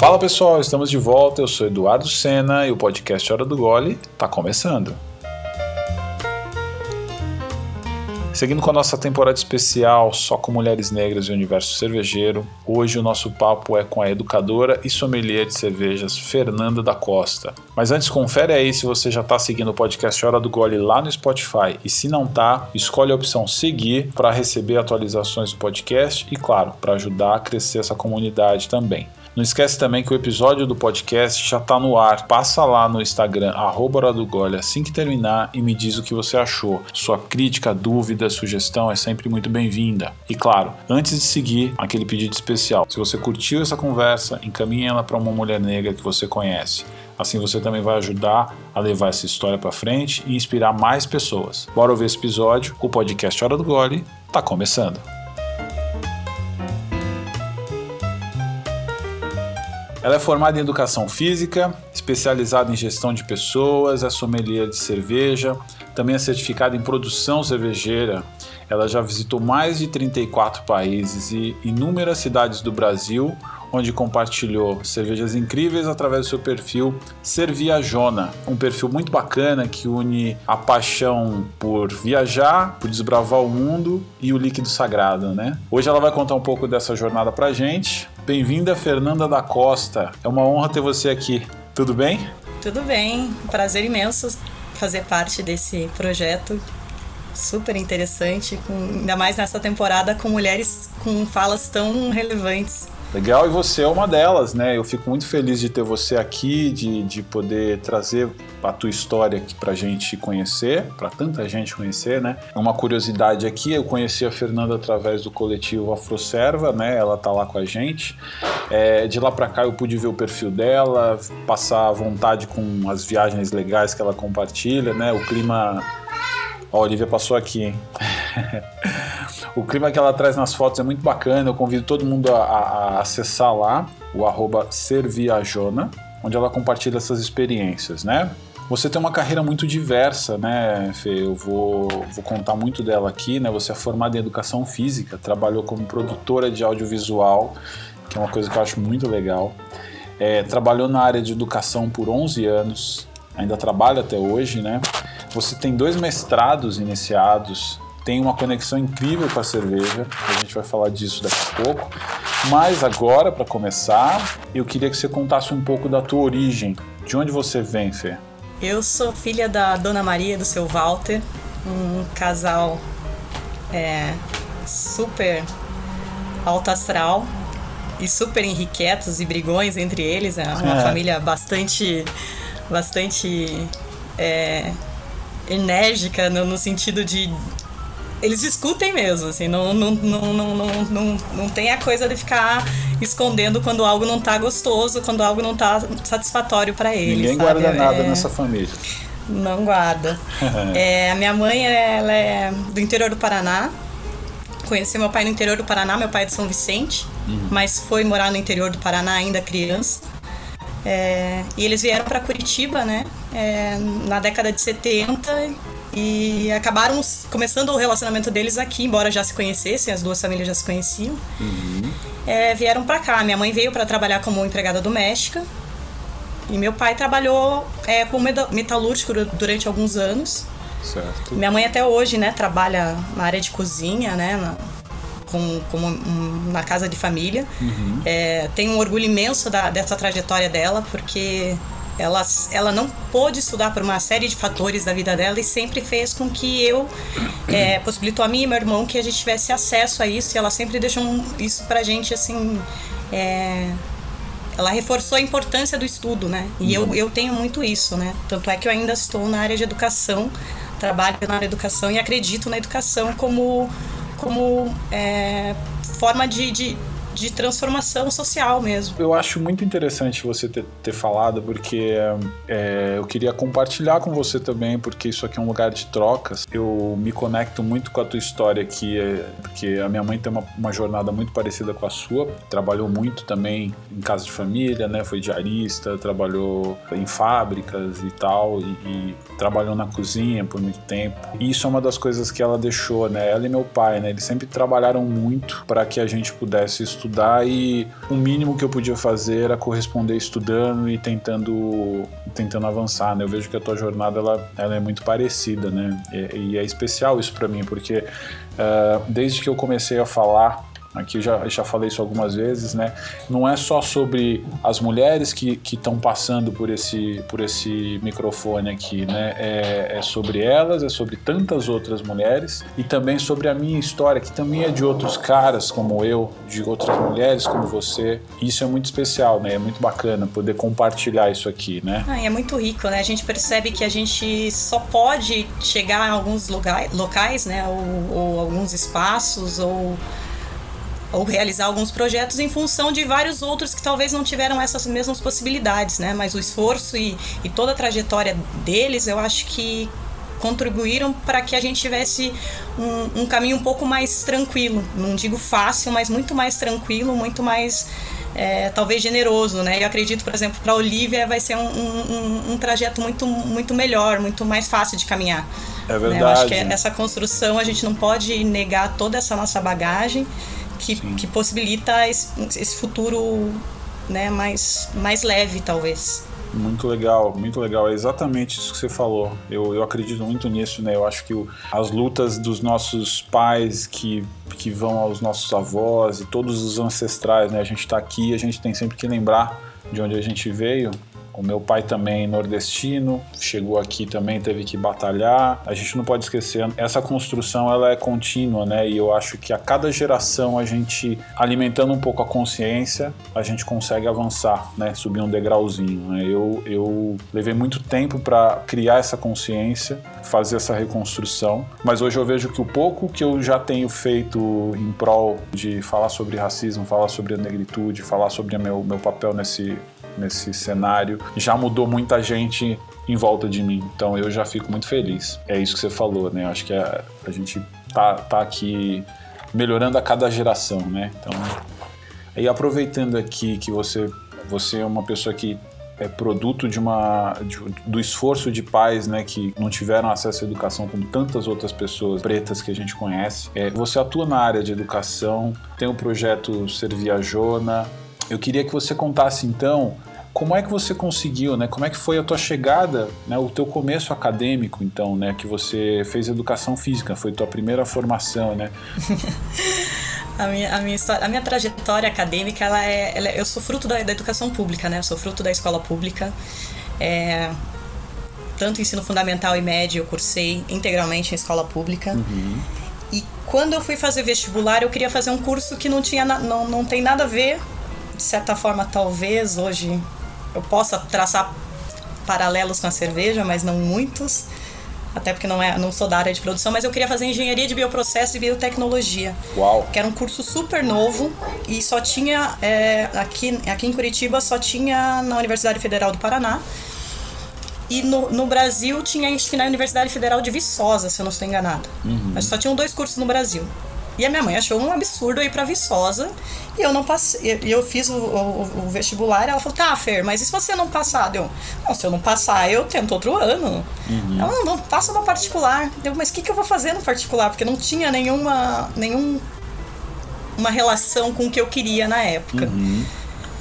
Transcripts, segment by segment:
Fala pessoal, estamos de volta. Eu sou Eduardo Sena e o podcast Hora do Gole está começando. Seguindo com a nossa temporada especial só com mulheres negras e universo cervejeiro, hoje o nosso papo é com a educadora e sommelier de cervejas Fernanda da Costa. Mas antes, confere aí se você já está seguindo o podcast Hora do Gole lá no Spotify e se não tá, escolhe a opção seguir para receber atualizações do podcast e, claro, para ajudar a crescer essa comunidade também. Não esquece também que o episódio do podcast já está no ar. Passa lá no Instagram, arroba assim que terminar e me diz o que você achou. Sua crítica, dúvida, sugestão é sempre muito bem-vinda. E claro, antes de seguir, aquele pedido especial. Se você curtiu essa conversa, encaminhe ela para uma mulher negra que você conhece. Assim você também vai ajudar a levar essa história para frente e inspirar mais pessoas. Bora ouvir esse episódio. O podcast Hora do Gole está começando. Ela é formada em educação física, especializada em gestão de pessoas, é sommelier de cerveja, também é certificada em produção cervejeira. Ela já visitou mais de 34 países e inúmeras cidades do Brasil, onde compartilhou cervejas incríveis através do seu perfil Serviajona, um perfil muito bacana que une a paixão por viajar, por desbravar o mundo e o líquido sagrado, né? Hoje ela vai contar um pouco dessa jornada pra gente. Bem-vinda, Fernanda da Costa. É uma honra ter você aqui. Tudo bem? Tudo bem. Prazer imenso fazer parte desse projeto super interessante, com, ainda mais nessa temporada com mulheres com falas tão relevantes. Legal, e você é uma delas, né? Eu fico muito feliz de ter você aqui, de, de poder trazer a tua história aqui pra gente conhecer, pra tanta gente conhecer, né? Uma curiosidade aqui, eu conheci a Fernanda através do coletivo Afroserva, né? Ela tá lá com a gente. É, de lá pra cá eu pude ver o perfil dela, passar à vontade com as viagens legais que ela compartilha, né? O clima. Ó, a Olivia passou aqui, hein? O clima que ela traz nas fotos é muito bacana. Eu convido todo mundo a, a acessar lá o arroba Serviajona, onde ela compartilha essas experiências, né? Você tem uma carreira muito diversa, né, Fê? Eu vou, vou contar muito dela aqui, né? Você é formada em educação física, trabalhou como produtora de audiovisual, que é uma coisa que eu acho muito legal. É, trabalhou na área de educação por 11 anos, ainda trabalha até hoje, né? Você tem dois mestrados iniciados tem uma conexão incrível com a cerveja, a gente vai falar disso daqui a pouco. Mas agora, para começar, eu queria que você contasse um pouco da tua origem. De onde você vem, Fê? Eu sou filha da Dona Maria e do seu Walter, um casal é, super alto astral e super enriquetos e brigões entre eles. É uma é. família bastante, bastante é, enérgica no, no, sentido de eles discutem mesmo, assim, não, não, não, não, não, não, não tem a coisa de ficar escondendo quando algo não tá gostoso, quando algo não tá satisfatório para eles. Ninguém sabe? guarda nada é... nessa família. Não guarda. é, a minha mãe, ela é do interior do Paraná. Conheci meu pai no interior do Paraná, meu pai é de São Vicente, uhum. mas foi morar no interior do Paraná ainda criança. É, e eles vieram para Curitiba, né, é, na década de 70 e acabaram começando o relacionamento deles aqui, embora já se conhecessem, as duas famílias já se conheciam. Uhum. É, vieram para cá. Minha mãe veio para trabalhar como empregada doméstica. E meu pai trabalhou é, como metalúrgico durante alguns anos. Certo. Minha mãe até hoje, né, trabalha na área de cozinha, né, na, com, com um, na casa de família. Uhum. É, tenho um orgulho imenso da, dessa trajetória dela, porque ela, ela não pôde estudar por uma série de fatores da vida dela e sempre fez com que eu é, possibilitou a mim e meu irmão que a gente tivesse acesso a isso e ela sempre deixou isso pra gente assim é, ela reforçou a importância do estudo, né? E eu, eu tenho muito isso, né? Tanto é que eu ainda estou na área de educação, trabalho na área de educação e acredito na educação como, como é, forma de, de de transformação social mesmo. Eu acho muito interessante você ter, ter falado, porque é, eu queria compartilhar com você também, porque isso aqui é um lugar de trocas. Eu me conecto muito com a tua história aqui, é, porque a minha mãe tem uma, uma, jornada muito parecida com a sua. Trabalhou muito também em casa de família, né? Foi diarista, trabalhou em fábricas e tal, e, e trabalhou na cozinha por muito tempo. E isso é uma das coisas que ela deixou, né? Ela e meu pai, né? Eles sempre trabalharam muito para que a gente pudesse estudar estudar e o mínimo que eu podia fazer era corresponder estudando e tentando, tentando avançar, né? Eu vejo que a tua jornada ela, ela é muito parecida, né? E, e é especial isso para mim, porque uh, desde que eu comecei a falar Aqui já, já falei isso algumas vezes, né? Não é só sobre as mulheres que estão passando por esse, por esse microfone aqui, né? É, é, sobre elas, é sobre tantas outras mulheres e também sobre a minha história, que também é de outros caras como eu, de outras mulheres como você. Isso é muito especial, né? É muito bacana poder compartilhar isso aqui, né? Ah, é muito rico, né? A gente percebe que a gente só pode chegar em alguns locais, locais né? ou, ou alguns espaços, ou ou realizar alguns projetos em função de vários outros que talvez não tiveram essas mesmas possibilidades, né? Mas o esforço e, e toda a trajetória deles, eu acho que contribuíram para que a gente tivesse um, um, caminho um pouco mais tranquilo. Não digo fácil, mas muito mais tranquilo, muito mais é, talvez generoso, né? Eu acredito, por exemplo, para Olivia vai ser um, um, um, trajeto muito, muito melhor, muito mais fácil de caminhar. É verdade. Né? Eu acho que essa construção a gente não pode negar toda essa nossa bagagem que, que possibilita esse, esse futuro né, mais, mais leve, talvez. Muito legal, muito legal. É exatamente isso que você falou. Eu, eu acredito muito nisso, né? Eu acho que o, as lutas dos nossos pais que, que vão aos nossos avós e todos os ancestrais, né? A gente está aqui, a gente tem sempre que lembrar de onde a gente veio o meu pai também nordestino, chegou aqui também, teve que batalhar. A gente não pode esquecer, essa construção ela é contínua, né? E eu acho que a cada geração a gente alimentando um pouco a consciência, a gente consegue avançar, né? Subir um degrauzinho. Né? Eu, eu levei muito tempo para criar essa consciência, fazer essa reconstrução, mas hoje eu vejo que o pouco que eu já tenho feito em prol de falar sobre racismo, falar sobre a negritude, falar sobre meu, meu papel nesse nesse cenário, já mudou muita gente em volta de mim. Então eu já fico muito feliz. É isso que você falou, né? Acho que a, a gente tá, tá aqui melhorando a cada geração, né? Então, aí aproveitando aqui que você você é uma pessoa que é produto de uma de, do esforço de pais, né, que não tiveram acesso à educação como tantas outras pessoas pretas que a gente conhece. É, você atua na área de educação, tem o projeto Ser Viajona. Eu queria que você contasse então como é que você conseguiu, né? Como é que foi a tua chegada, né? O teu começo acadêmico, então, né? Que você fez educação física, foi tua primeira formação, né? a, minha, a, minha história, a minha trajetória acadêmica, ela é, ela é eu sou fruto da, da, educação pública, né? Eu sou fruto da escola pública. É, tanto ensino fundamental e médio eu cursei integralmente em escola pública. Uhum. E quando eu fui fazer vestibular, eu queria fazer um curso que não tinha não, não tem nada a ver de certa forma, talvez hoje eu possa traçar paralelos com a cerveja, mas não muitos, até porque não, é, não sou da área de produção, mas eu queria fazer engenharia de bioprocesso e biotecnologia. Uau! Que era um curso super novo e só tinha, é, aqui, aqui em Curitiba, só tinha na Universidade Federal do Paraná. E no, no Brasil tinha, acho que na Universidade Federal de Viçosa, se eu não estou enganada. Uhum. Mas só tinham dois cursos no Brasil. E a minha mãe achou um absurdo ir para Viçosa. E eu não passei. E eu fiz o, o, o, vestibular. Ela falou: tá, Fer, mas e se você não passar? Eu, não, se eu não passar, eu tento outro ano. Uhum. Ela não, não passa no particular. Eu, mas o que, que eu vou fazer no particular? Porque não tinha nenhuma. nenhum uma relação com o que eu queria na época. Uhum.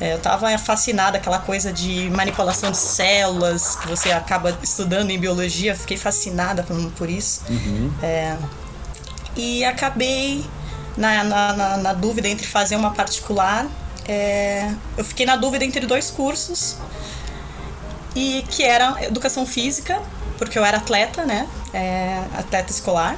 É, eu tava fascinada aquela coisa de manipulação de células que você acaba estudando em biologia. Fiquei fascinada por, por isso. Uhum. É, e acabei na, na, na, na dúvida entre fazer uma particular. É, eu fiquei na dúvida entre dois cursos e que era educação física, porque eu era atleta, né? É, atleta escolar.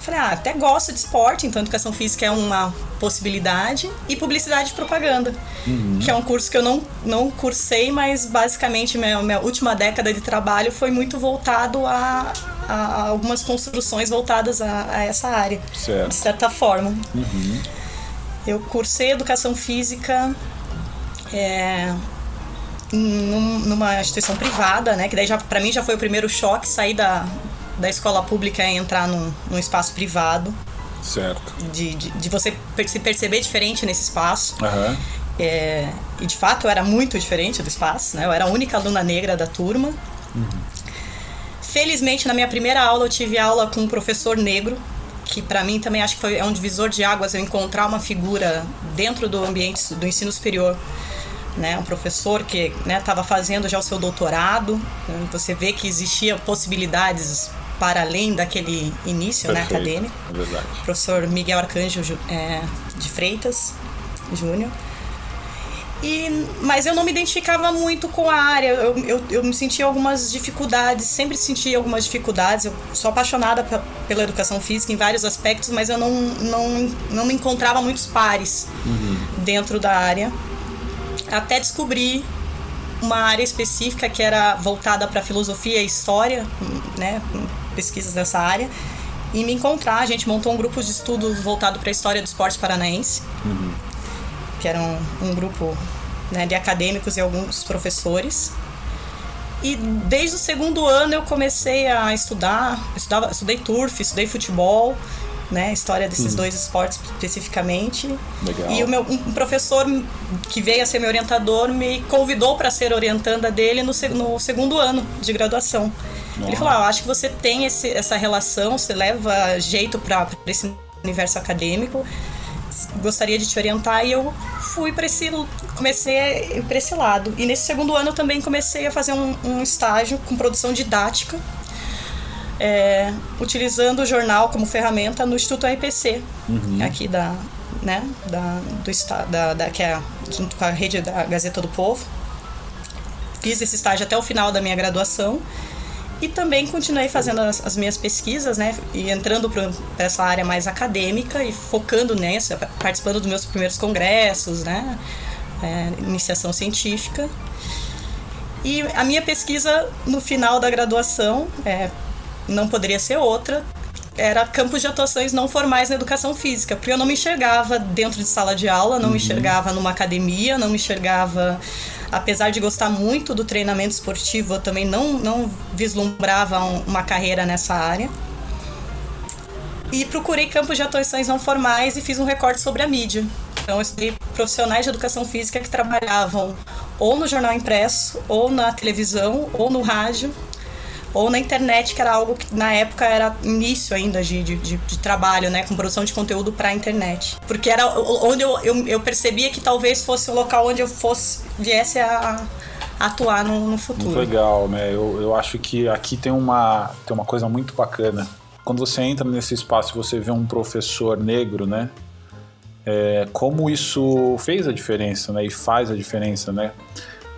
Falei, ah, até gosto de esporte, então educação física é uma possibilidade. E publicidade e propaganda, uhum. que é um curso que eu não, não cursei, mas basicamente minha, minha última década de trabalho foi muito voltado a, a algumas construções voltadas a, a essa área, certo. de certa forma. Uhum. Eu cursei educação física é, numa instituição privada, né? Que daí já para mim já foi o primeiro choque sair da, da escola pública e entrar num, num espaço privado. Certo. De, de, de, você se perceber diferente nesse espaço. Uhum. É, e de fato eu era muito diferente do espaço, né? Eu era a única aluna negra da turma. Uhum. Felizmente, na minha primeira aula, eu tive aula com um professor negro, que para mim também acho que foi, é um divisor de águas eu encontrar uma figura dentro do ambiente do ensino superior né, um professor que estava né, fazendo já o seu doutorado. Né, você vê que existiam possibilidades para além daquele início né, acadêmico. É verdade. Professor Miguel Arcanjo é, de Freitas Júnior. E, mas eu não me identificava muito com a área, eu, eu, eu me sentia algumas dificuldades, sempre senti algumas dificuldades. Eu sou apaixonada pela educação física em vários aspectos, mas eu não, não, não me encontrava muitos pares uhum. dentro da área. Até descobrir uma área específica que era voltada para filosofia e história, né, pesquisas dessa área, e me encontrar. A gente montou um grupo de estudos voltado para a história do esporte paranaense. Uhum que era um, grupo né, de acadêmicos e alguns professores. E desde o segundo ano eu comecei a estudar, estudava, estudei turf, estudei futebol, né, história desses hum. dois esportes especificamente. Legal. E o meu um professor que veio a ser meu orientador me convidou para ser orientanda dele no, no segundo ano de graduação. Nossa. Ele falou: ah, acho que você tem esse, essa relação, você leva jeito para esse universo acadêmico gostaria de te orientar e eu fui para esse comecei para esse lado. E nesse segundo ano eu também comecei a fazer um, um estágio com produção didática é, utilizando o jornal como ferramenta no Instituto RPC uhum. aqui da né da do estado da, da que é junto com a rede da Gazeta do Povo. Fiz esse estágio até o final da minha graduação e também continuei fazendo as, as minhas pesquisas, né? E entrando para essa área mais acadêmica e focando nessa, participando dos meus primeiros congressos, né? É, iniciação científica. E a minha pesquisa no final da graduação, é, não poderia ser outra, era campos de atuações não formais na educação física, porque eu não me enxergava dentro de sala de aula, não uhum. me enxergava numa academia, não me enxergava apesar de gostar muito do treinamento esportivo, eu também não, não vislumbrava um, uma carreira nessa área. E procurei campos de atuações não formais e fiz um recorte sobre a mídia. Então, eu estudei profissionais de educação física que trabalhavam ou no jornal impresso, ou na televisão, ou no rádio, ou na internet, que era algo que na época era início ainda de, de, de, trabalho, né, com produção de conteúdo para a internet. Porque era onde eu, eu, eu, percebia que talvez fosse o local onde eu fosse viesse a, a atuar no, no, futuro. Muito legal, né? Eu, eu acho que aqui tem uma, tem uma coisa muito bacana. Quando você entra nesse espaço e você vê um professor negro, né? É, como isso fez a diferença, né? E faz a diferença, né?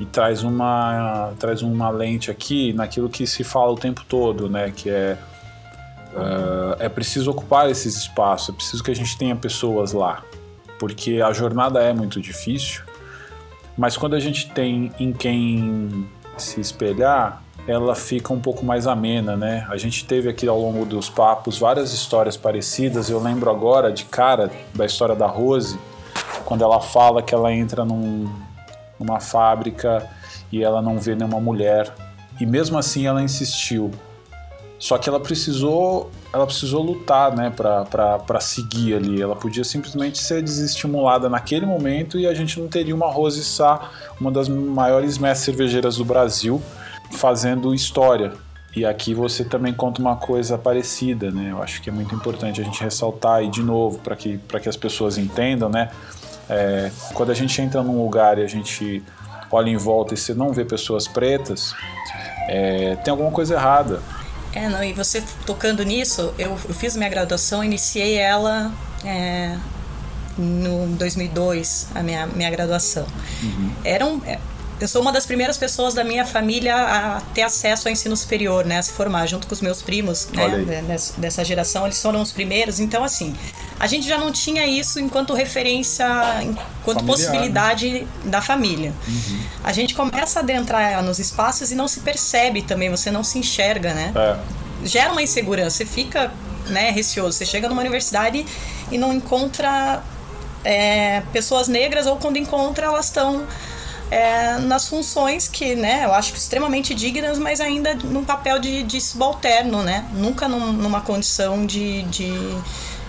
E traz uma traz uma lente aqui naquilo que se fala o tempo todo, né? Que é uh, é preciso ocupar esses espaços, é preciso que a gente tenha pessoas lá, porque a jornada é muito difícil, mas quando a gente tem em quem se espelhar, ela fica um pouco mais amena, né? A gente teve aqui ao longo dos papos várias histórias parecidas. Eu lembro agora de cara da história da Rose, quando ela fala que ela entra num, numa fábrica e ela não vê nenhuma mulher. E mesmo assim ela insistiu. Só que ela precisou, ela precisou lutar, né, para seguir ali. Ela podia simplesmente ser desestimulada naquele momento e a gente não teria uma Rose Sá, uma das maiores mestres cervejeiras do Brasil, fazendo história. E aqui você também conta uma coisa parecida, né? Eu acho que é muito importante a gente ressaltar aí de novo para que, que as pessoas entendam, né? É, quando a gente entra num lugar e a gente olha em volta e você não vê pessoas pretas, é, tem alguma coisa errada. É, não, e você tocando nisso, eu, eu fiz minha graduação, iniciei ela é, no 2002, a minha, minha graduação. Uhum. Era um, é, eu sou uma das primeiras pessoas da minha família a ter acesso ao ensino superior, né? A se formar, junto com os meus primos, né? Dessa geração, eles foram os primeiros. Então, assim, a gente já não tinha isso enquanto referência, enquanto Familiar, né? possibilidade né? da família. Uhum. A gente começa a adentrar nos espaços e não se percebe também, você não se enxerga, né? É. Gera uma insegurança, você fica né, receoso. Você chega numa universidade e não encontra é, pessoas negras, ou quando encontra, elas estão é, nas funções que, né, eu acho extremamente dignas, mas ainda num papel de, de subalterno, né? Nunca num, numa condição de, de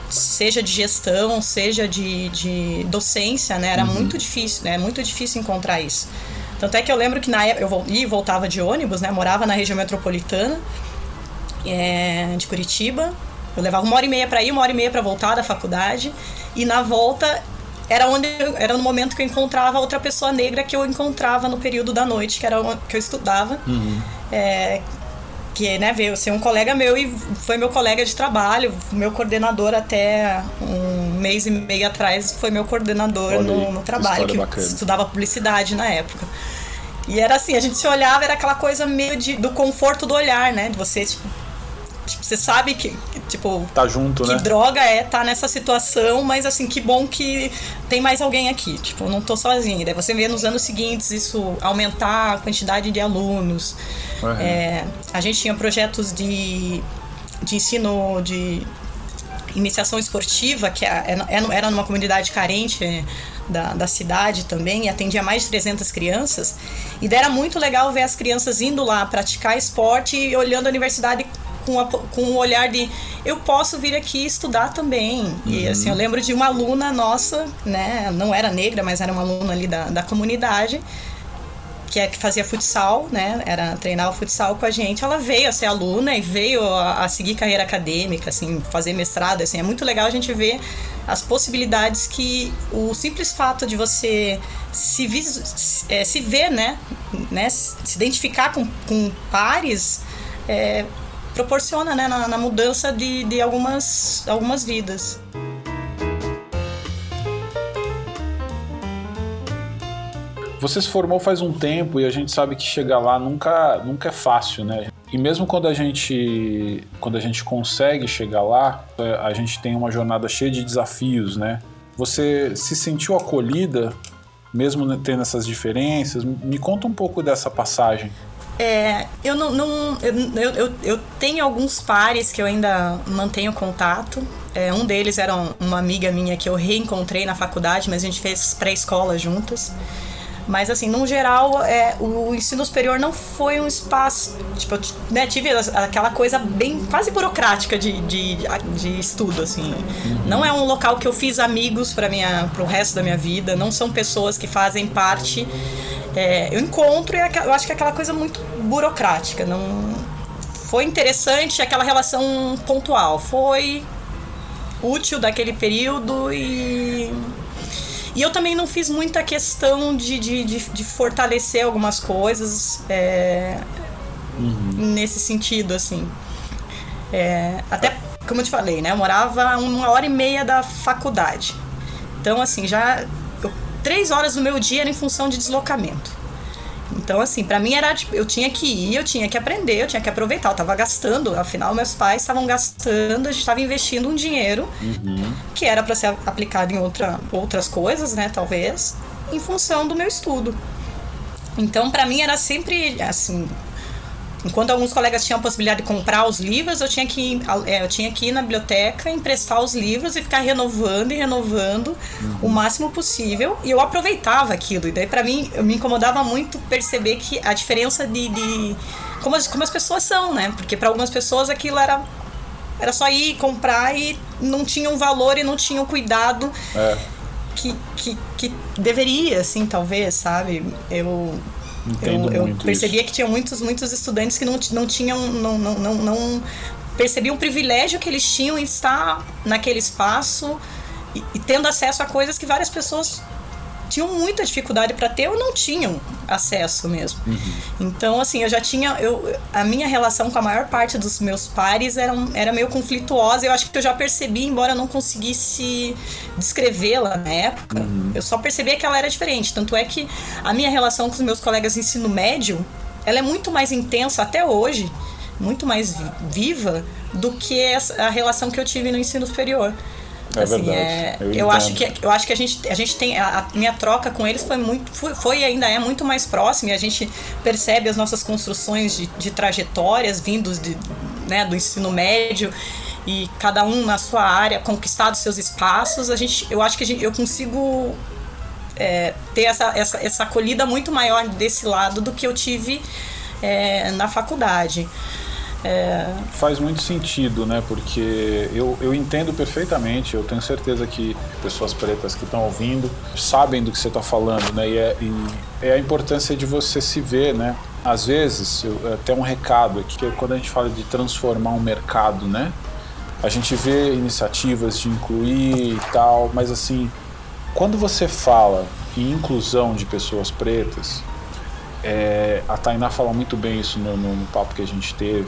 seja de gestão, seja de, de docência, né? Era uhum. muito difícil, né? Muito difícil encontrar isso. Tanto é que eu lembro que na época eu ia e voltava de ônibus, né? Morava na região metropolitana é, de Curitiba Eu levava uma hora e meia para ir, uma hora e meia para voltar da faculdade. E na volta era onde eu, era no momento que eu encontrava outra pessoa negra que eu encontrava no período da noite, que era o que eu estudava. Uhum. É, que né, veio ser um colega meu e foi meu colega de trabalho, meu coordenador até um mês e meio atrás foi meu coordenador no, no, trabalho, que bacana. estudava publicidade na época. E era assim, a gente se olhava, era aquela coisa meio de, do conforto do olhar, né? De você, tipo, Tipo, você sabe que, tipo. Tá junto, que né? droga é tá nessa situação, mas assim, que bom que tem mais alguém aqui. Tipo, não tô sozinha. Daí você vê nos anos seguintes isso aumentar a quantidade de alunos. Uhum. É, a gente tinha projetos de, de ensino de iniciação esportiva, que é, é, era numa comunidade carente da, da cidade também, e atendia mais de 300 crianças. E era muito legal ver as crianças indo lá praticar esporte e olhando a universidade com, a, com um olhar de eu posso vir aqui estudar também. Uhum. E assim, eu lembro de uma aluna nossa, né? Não era negra, mas era uma aluna ali da, da comunidade. Que, é, que fazia futsal, né? Era treinava futsal com a gente. Ela veio a ser aluna e veio a, a seguir carreira acadêmica, assim, fazer mestrado. Assim, é muito legal a gente ver as possibilidades que o simples fato de você se, é, se ver, né, né, se identificar com, com pares, é, proporciona né, na, na mudança de, de algumas, algumas vidas. Você se formou faz um tempo e a gente sabe que chegar lá nunca, nunca é fácil, né? E mesmo quando a gente quando a gente consegue chegar lá, é, a gente tem uma jornada cheia de desafios, né? Você se sentiu acolhida mesmo tendo essas diferenças? Me conta um pouco dessa passagem. É, eu não. não eu, eu, eu, tenho alguns pares que eu ainda mantenho contato. É, um deles era uma amiga minha que eu reencontrei na faculdade, mas a gente fez pré-escola juntas. Mas, assim, no geral, é, o ensino superior não foi um espaço. Tipo, né, tive aquela coisa bem quase burocrática de, de, de estudo, assim. Uhum. Não é um local que eu fiz amigos para o resto da minha vida, não são pessoas que fazem parte é, eu encontro e é eu acho que é aquela coisa muito burocrática. Não foi interessante aquela relação pontual. Foi útil daquele período e e eu também não fiz muita questão de, de, de, de fortalecer algumas coisas é, uhum. nesse sentido, assim. É, até, como eu te falei, né? Eu morava uma hora e meia da faculdade. Então, assim, já três horas do meu dia era em função de deslocamento. Então, assim, para mim era tipo, eu tinha que ir, eu tinha que aprender, eu tinha que aproveitar. Eu tava gastando, afinal, meus pais estavam gastando, a gente estava investindo um dinheiro uhum. que era para ser aplicado em outra, outras coisas, né, talvez, em função do meu estudo. Então, para mim era sempre assim, Enquanto alguns colegas tinham a possibilidade de comprar os livros, eu tinha que ir, é, eu tinha que ir na biblioteca, emprestar os livros e ficar renovando e renovando uhum. o máximo possível. E eu aproveitava aquilo. E daí, para mim, eu me incomodava muito perceber que a diferença de. de como, as, como as pessoas são, né? Porque para algumas pessoas aquilo era era só ir comprar e não tinha um valor e não tinha um cuidado é. que, que, que deveria, assim, talvez, sabe? Eu Entendo eu, eu percebia isso. que tinha muitos, muitos estudantes que não, não tinham, não, não, não, não percebiam o privilégio que eles tinham em estar naquele espaço e, e tendo acesso a coisas que várias pessoas tinham muita dificuldade para ter ou não tinham acesso mesmo. Uhum. Então, assim, eu já tinha. Eu, a minha relação com a maior parte dos meus pares era, era meio conflituosa. Eu acho que eu já percebi, embora eu não conseguisse descrevê-la na época, uhum. eu só percebia que ela era diferente. Tanto é que a minha relação com os meus colegas de ensino médio ela é muito mais intensa até hoje, muito mais viva do que a relação que eu tive no ensino superior. É assim, verdade. É, eu, eu acho que eu acho que a gente a gente tem a, minha troca com eles foi muito foi, foi, e ainda é muito mais próxima e a gente percebe as nossas construções de, de trajetórias vindos de, né, do ensino médio e cada um na sua área conquistado seus espaços a gente eu acho que gente, eu consigo é, ter essa, essa, essa acolhida muito maior desse lado do que eu tive é, na faculdade. É... Faz muito sentido, né? Porque eu, eu entendo perfeitamente, eu tenho certeza que pessoas pretas que estão ouvindo sabem do que você está falando, né? E é, e é, a importância de você se ver, né? Às vezes, eu, até um recado aqui, que é quando a gente fala de transformar um mercado, né? A gente vê iniciativas de incluir e tal, mas assim, quando você fala em inclusão de pessoas pretas, é, a Tainá fala muito bem isso no, no papo que a gente teve.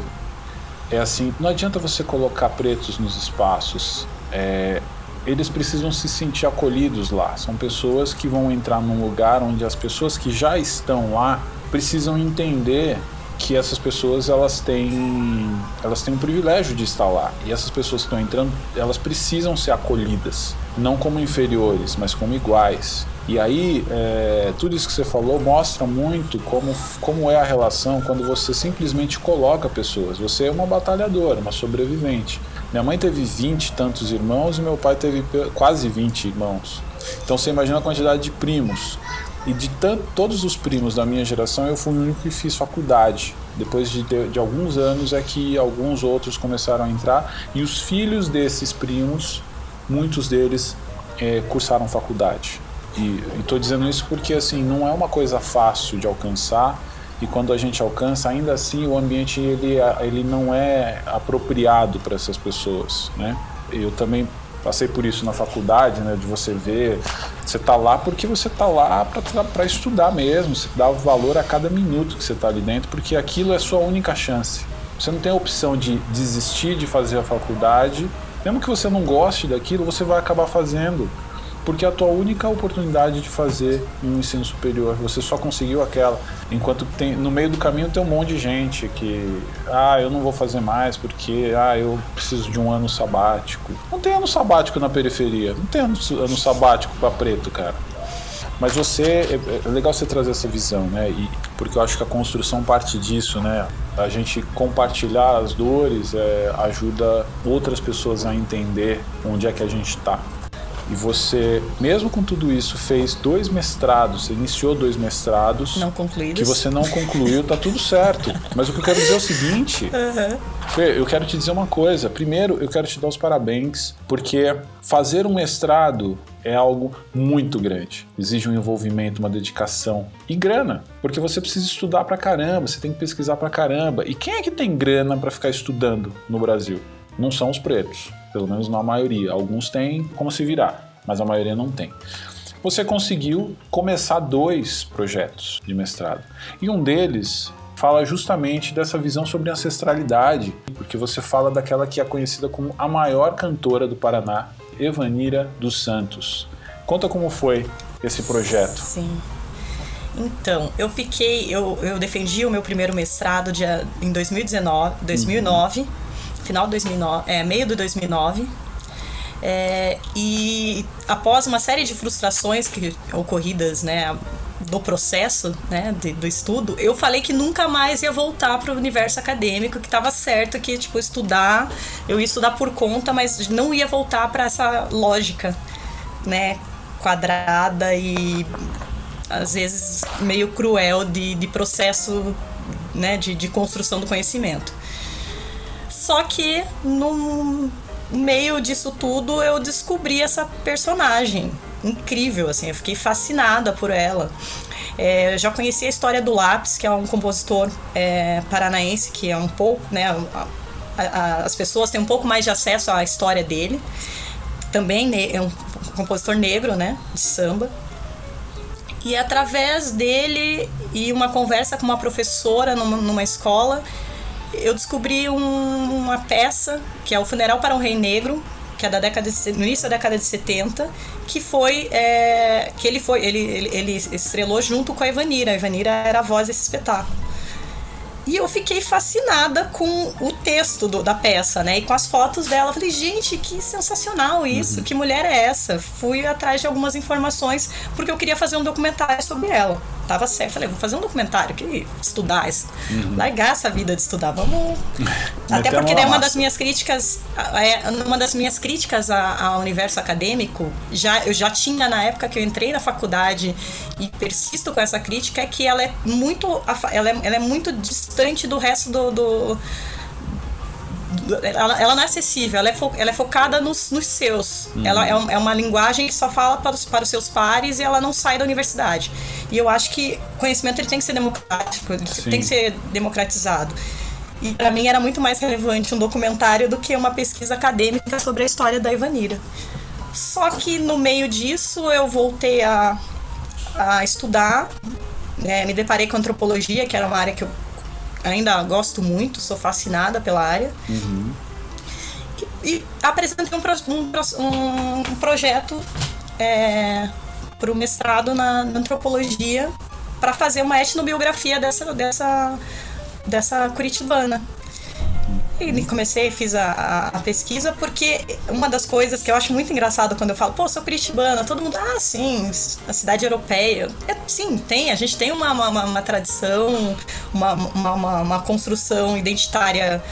É assim, não adianta você colocar pretos nos espaços. É, eles precisam se sentir acolhidos lá. São pessoas que vão entrar num lugar onde as pessoas que já estão lá precisam entender que essas pessoas elas têm elas têm o privilégio de estar lá e essas pessoas que estão entrando elas precisam ser acolhidas não como inferiores mas como iguais. E aí é, tudo isso que você falou mostra muito como como é a relação quando você simplesmente coloca pessoas. Você é uma batalhadora uma sobrevivente. Minha mãe teve 20 e tantos irmãos e meu pai teve quase 20 irmãos. Então você imagina a quantidade de primos. E de todos os primos da minha geração, eu fui o único que fiz faculdade. Depois de, de, de, alguns anos é que alguns outros começaram a entrar. E os filhos desses primos, muitos deles é, cursaram faculdade. E estou dizendo isso porque assim não é uma coisa fácil de alcançar e quando a gente alcança, ainda assim o ambiente ele, ele não é apropriado para essas pessoas, né? Eu também passei por isso na faculdade, né, de você ver, você tá lá porque você tá lá para estudar mesmo, você dá valor a cada minuto que você tá ali dentro, porque aquilo é sua única chance. Você não tem a opção de desistir de fazer a faculdade, mesmo que você não goste daquilo, você vai acabar fazendo porque é a tua única oportunidade de fazer um ensino superior, você só conseguiu aquela. Enquanto tem, no meio do caminho tem um monte de gente que, ah, eu não vou fazer mais porque, ah, eu preciso de um ano sabático. Não tem ano sabático na periferia, não tem ano, ano sabático para preto, cara. Mas você, é, é legal você trazer essa visão, né? E, porque eu acho que a construção parte disso, né? A gente compartilhar as dores é, ajuda outras pessoas a entender onde é que a gente está e você, mesmo com tudo isso, fez dois mestrados, iniciou dois mestrados. Não concluídos. Que você não concluiu, tá tudo certo. Mas o que eu quero dizer é o seguinte: uhum. Fê, eu quero te dizer uma coisa. Primeiro, eu quero te dar os parabéns, porque fazer um mestrado é algo muito grande. Exige um envolvimento, uma dedicação e grana, porque você precisa estudar pra caramba, você tem que pesquisar pra caramba. E quem é que tem grana para ficar estudando no Brasil? Não são os pretos pelo menos na maioria. Alguns têm como se virar, mas a maioria não tem. Você conseguiu começar dois projetos de mestrado. E um deles fala justamente dessa visão sobre ancestralidade, porque você fala daquela que é conhecida como a maior cantora do Paraná, Evanira dos Santos. Conta como foi esse projeto. Sim. Então, eu fiquei, eu, eu defendi o meu primeiro mestrado de, em 2019, 2009. Uhum final de 2009, é, meio de 2009. É, e após uma série de frustrações que ocorridas, né, do processo, né, de, do estudo, eu falei que nunca mais ia voltar para o universo acadêmico, que estava certo que tipo estudar, eu ia estudar por conta, mas não ia voltar para essa lógica, né, quadrada e às vezes meio cruel de, de processo, né, de, de construção do conhecimento. Só que no meio disso tudo eu descobri essa personagem incrível, assim, eu fiquei fascinada por ela. É, eu já conheci a história do Lápis, que é um compositor é, paranaense, que é um pouco, né, a, a, as pessoas têm um pouco mais de acesso à história dele. Também é um compositor negro, né, de samba. E através dele e uma conversa com uma professora numa, numa escola, eu descobri um, uma peça que é o Funeral para um Rei Negro, que é da década de, no início da década de 70, que foi é, que ele foi ele, ele, ele estrelou junto com a Ivanira. A Ivanira era a voz desse espetáculo. E eu fiquei fascinada com o texto do, da peça, né? E com as fotos dela. Falei, gente, que sensacional isso. Uhum. Que mulher é essa? Fui atrás de algumas informações porque eu queria fazer um documentário sobre ela tava certo. Falei, vou fazer um documentário, que estudar, uhum. largar essa vida de estudar, vamos. Até porque daí uma das minhas críticas, é, uma das minhas críticas ao universo acadêmico, já, eu já tinha na época que eu entrei na faculdade e persisto com essa crítica, é que ela é muito, ela é, ela é muito distante do resto do, do ela, ela não é acessível, ela é, fo, ela é focada nos, nos seus. Uhum. Ela é, um, é, uma linguagem que só fala para os, para os seus pares e ela não sai da universidade. E eu acho que conhecimento ele tem que ser democrático, Sim. tem que ser democratizado. E para mim era muito mais relevante um documentário do que uma pesquisa acadêmica sobre a história da Ivanira. Só que no meio disso eu voltei a, a estudar, né? me deparei com antropologia, que era uma área que eu ainda gosto muito, sou fascinada pela área. Uhum. E, e, apresentei um, um, um projeto é, para o mestrado na, na antropologia para fazer uma etnobiografia dessa, dessa, dessa curitibana. E comecei, fiz a, a, pesquisa, porque uma das coisas que eu acho muito engraçado quando eu falo, pô, sou curitibana, todo mundo, ah, sim, a cidade europeia. É, sim, tem, a gente tem uma, uma, uma tradição, uma, uma, uma, construção identitária,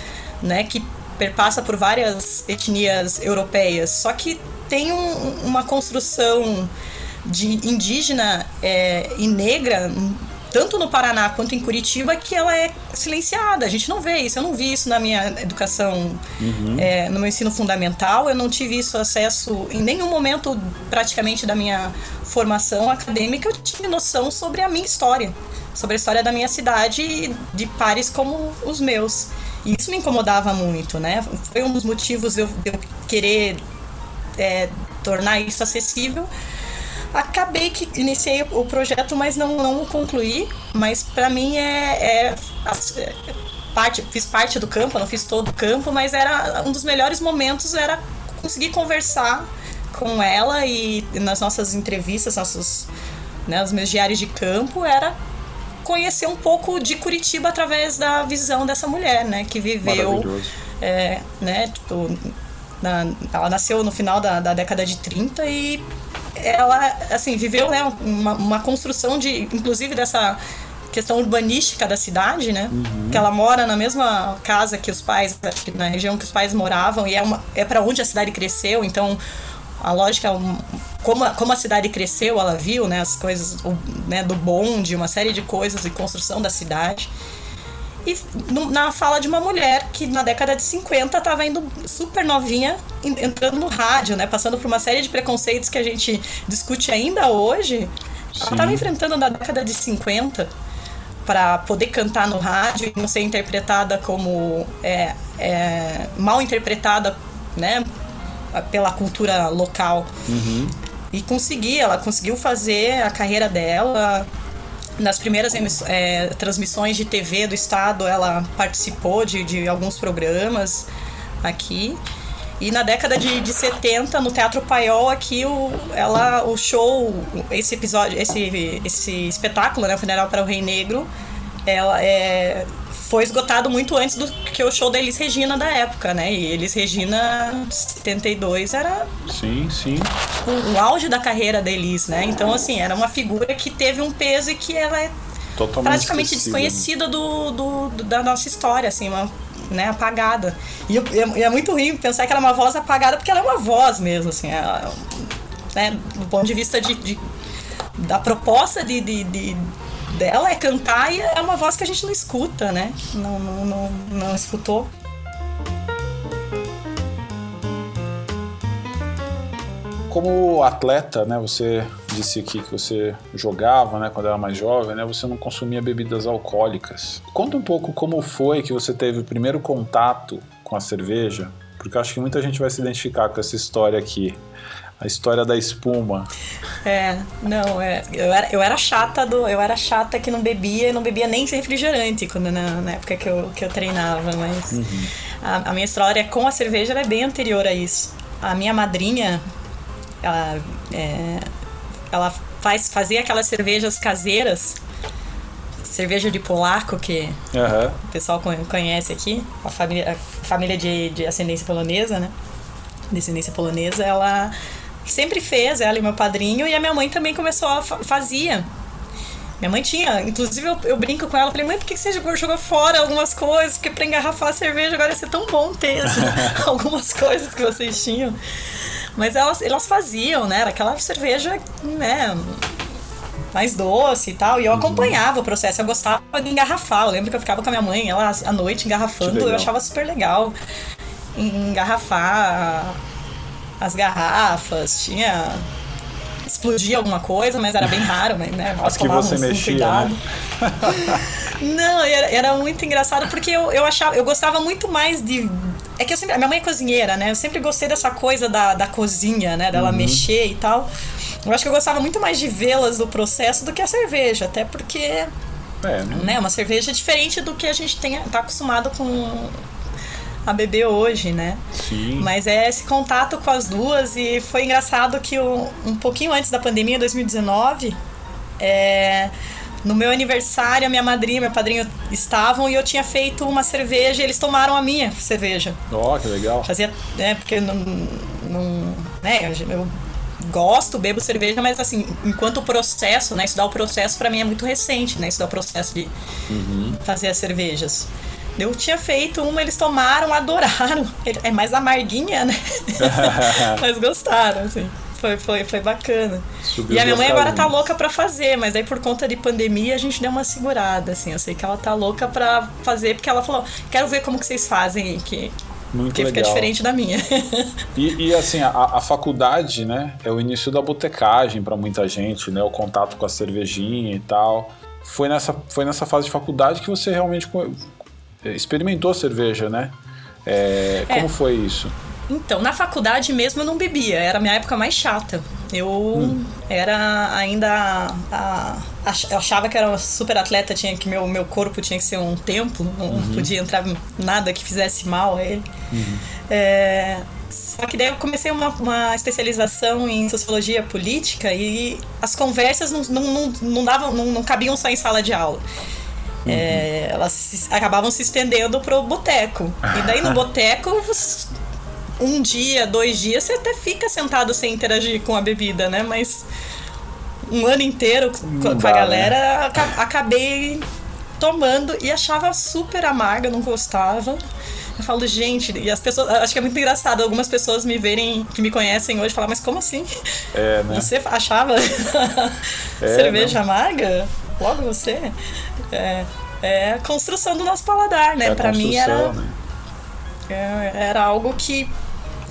né, que perpassa por várias etnias europeias. Só que tem um, uma construção de indígena é, e negra tanto no Paraná quanto em Curitiba, que ela é silenciada. A gente não vê isso. Eu não vi isso na minha educação, uhum. é, no meu ensino fundamental. Eu não tive isso acesso em nenhum momento, praticamente, da minha formação acadêmica. Eu tive noção sobre a minha história, sobre a história da minha cidade de pares como os meus. E isso me incomodava muito, né? Foi um dos motivos de eu, de eu querer é, tornar isso acessível Acabei que iniciei o projeto, mas não, não o concluí. Mas para mim é, é, é, parte, fiz parte do campo, não fiz todo o campo, mas era um dos melhores momentos era conseguir conversar com ela e nas nossas entrevistas, nossos, né, os meus diários de campo, era conhecer um pouco de Curitiba através da visão dessa mulher, né, que viveu, é, né, tipo, na, ela nasceu no final da, da década de 30 e ela, assim, viveu né, uma, uma construção de, inclusive dessa questão urbanística da cidade, né? Uhum. Que ela mora na mesma casa que os pais, na região que os pais moravam, e é, uma, é para onde a cidade cresceu, então a lógica, como a, como a cidade cresceu, ela viu, né? As coisas né, do bonde, uma série de coisas e construção da cidade e na fala de uma mulher que na década de 50 estava indo super novinha, entrando no rádio, né? Passando por uma série de preconceitos que a gente discute ainda hoje. Sim. Ela estava enfrentando na década de 50 para poder cantar no rádio e não ser interpretada como é, é, mal interpretada, né? Pela cultura local. Uhum. E conseguir, ela conseguiu fazer a carreira dela nas primeiras é, transmissões de TV do estado, ela participou de, de alguns programas aqui. E na década de, de 70, no Teatro Paiol, aqui, o, ela, o show, esse episódio, esse, esse espetáculo, né, o Funeral para o Rei Negro, ela é, foi esgotado muito antes do que o show da Elis Regina da época, né? E Elis Regina 72 era sim, sim. O, o auge da carreira da Elis, né? Então assim, era uma figura que teve um peso e que ela é Totalmente praticamente né? desconhecida do, do, do, da nossa história, assim, uma, né, apagada. E, e, é muito ruim pensar que ela é uma voz apagada, porque ela é uma voz mesmo, assim, ela, né, do ponto de vista de, de da proposta de, de, de dela é cantar e é uma voz que a gente não escuta, né? Não, não, não, não escutou. Como atleta, né, você disse aqui que você jogava, né, quando era mais jovem, né, você não consumia bebidas alcoólicas. Conta um pouco como foi que você teve o primeiro contato com a cerveja, porque eu acho que muita gente vai se identificar com essa história aqui a história da espuma. É, não, é, eu, era, eu era chata do. Eu era chata que não bebia e não bebia nem refrigerante quando, na, na época que eu, que eu treinava, mas uhum. a, a, minha história com a cerveja é bem anterior a isso. A minha madrinha, ela, é, ela faz, fazia aquelas cervejas caseiras cerveja de polaco que uhum. o pessoal conhece aqui, a família, a família de, de ascendência polonesa, né? Descendência polonesa, ela sempre fez, ela e meu padrinho, e a minha mãe também começou a fazia. Minha mãe tinha, inclusive eu, eu brinco com ela, falei, mãe, por que você jogou fora algumas coisas? Porque pra engarrafar a cerveja agora ia ser tão bom ter algumas coisas que vocês tinham. Mas elas, elas faziam, né? Era aquela cerveja, né? mais doce e tal. E eu uhum. acompanhava o processo, eu gostava de engarrafar. Eu lembro que eu ficava com a minha mãe, ela à noite engarrafando, eu achava super legal engarrafar as garrafas, tinha explodia alguma coisa, mas era bem raro, né? As que você mexia, né? Não, era, era, muito engraçado porque eu, eu achava, eu gostava muito mais de. É que eu sempre. A minha mãe é cozinheira, né? Eu sempre gostei dessa coisa da, da cozinha, né? Dela uhum. mexer e tal. Eu acho que eu gostava muito mais de vê-las do processo do que a cerveja, até porque. É, né? né? Uma cerveja é diferente do que a gente tem, tá acostumado com a beber hoje, né? Sim. Mas é esse contato com as duas e foi engraçado que o, um pouquinho antes da pandemia, 2019, é, no meu aniversário, a minha madrinha e meu padrinho estavam e eu tinha feito uma cerveja e eles tomaram a minha cerveja. Ó, oh, que legal. Fazia, né, porque não, não né, eu gosto, bebo cerveja, mas assim, enquanto o processo, né, estudar o processo para mim é muito recente, né, estudar o processo de uhum. fazer as cervejas. Eu tinha feito uma, eles tomaram, adoraram. É mais amarguinha, né? mas gostaram, assim. Foi, foi, foi bacana. Subiu e a minha mãe agora tá louca pra fazer, mas aí por conta de pandemia a gente deu uma segurada, assim. Eu sei que ela tá louca pra fazer, porque ela falou, quero ver como que vocês fazem, que muito Porque legal. fica diferente da minha. e, e, assim, a, a, faculdade, né, é o início da botecagem para muita gente, né? O contato com a cervejinha e tal. Foi nessa, foi nessa fase de faculdade que você realmente experimentou cerveja, né? É, como é. foi isso? Então, na faculdade mesmo eu não bebia, era a minha época mais chata. Eu hum. era ainda. A, a, eu achava que era uma super atleta, tinha que meu, meu corpo tinha que ser um templo, não uhum. podia entrar nada que fizesse mal a ele. Uhum. É, só que daí eu comecei uma, uma especialização em sociologia política e as conversas não, não, não, não, davam, não, não cabiam só em sala de aula. Uhum. É, elas se, acabavam se estendendo pro boteco. E daí no boteco, um dia, dois dias, você até fica sentado sem interagir com a bebida, né? Mas um ano inteiro com, a galera, né? acabei tomando e achava super amarga, não gostava. Eu falo, gente, e as pessoas. Acho que é muito engraçado algumas pessoas me verem, que me conhecem hoje, falar, mas como assim? É, né? Você achava é, cerveja não. amarga? Logo você? É, é a construção do nosso paladar, né? É para mim era. Né? É, era algo que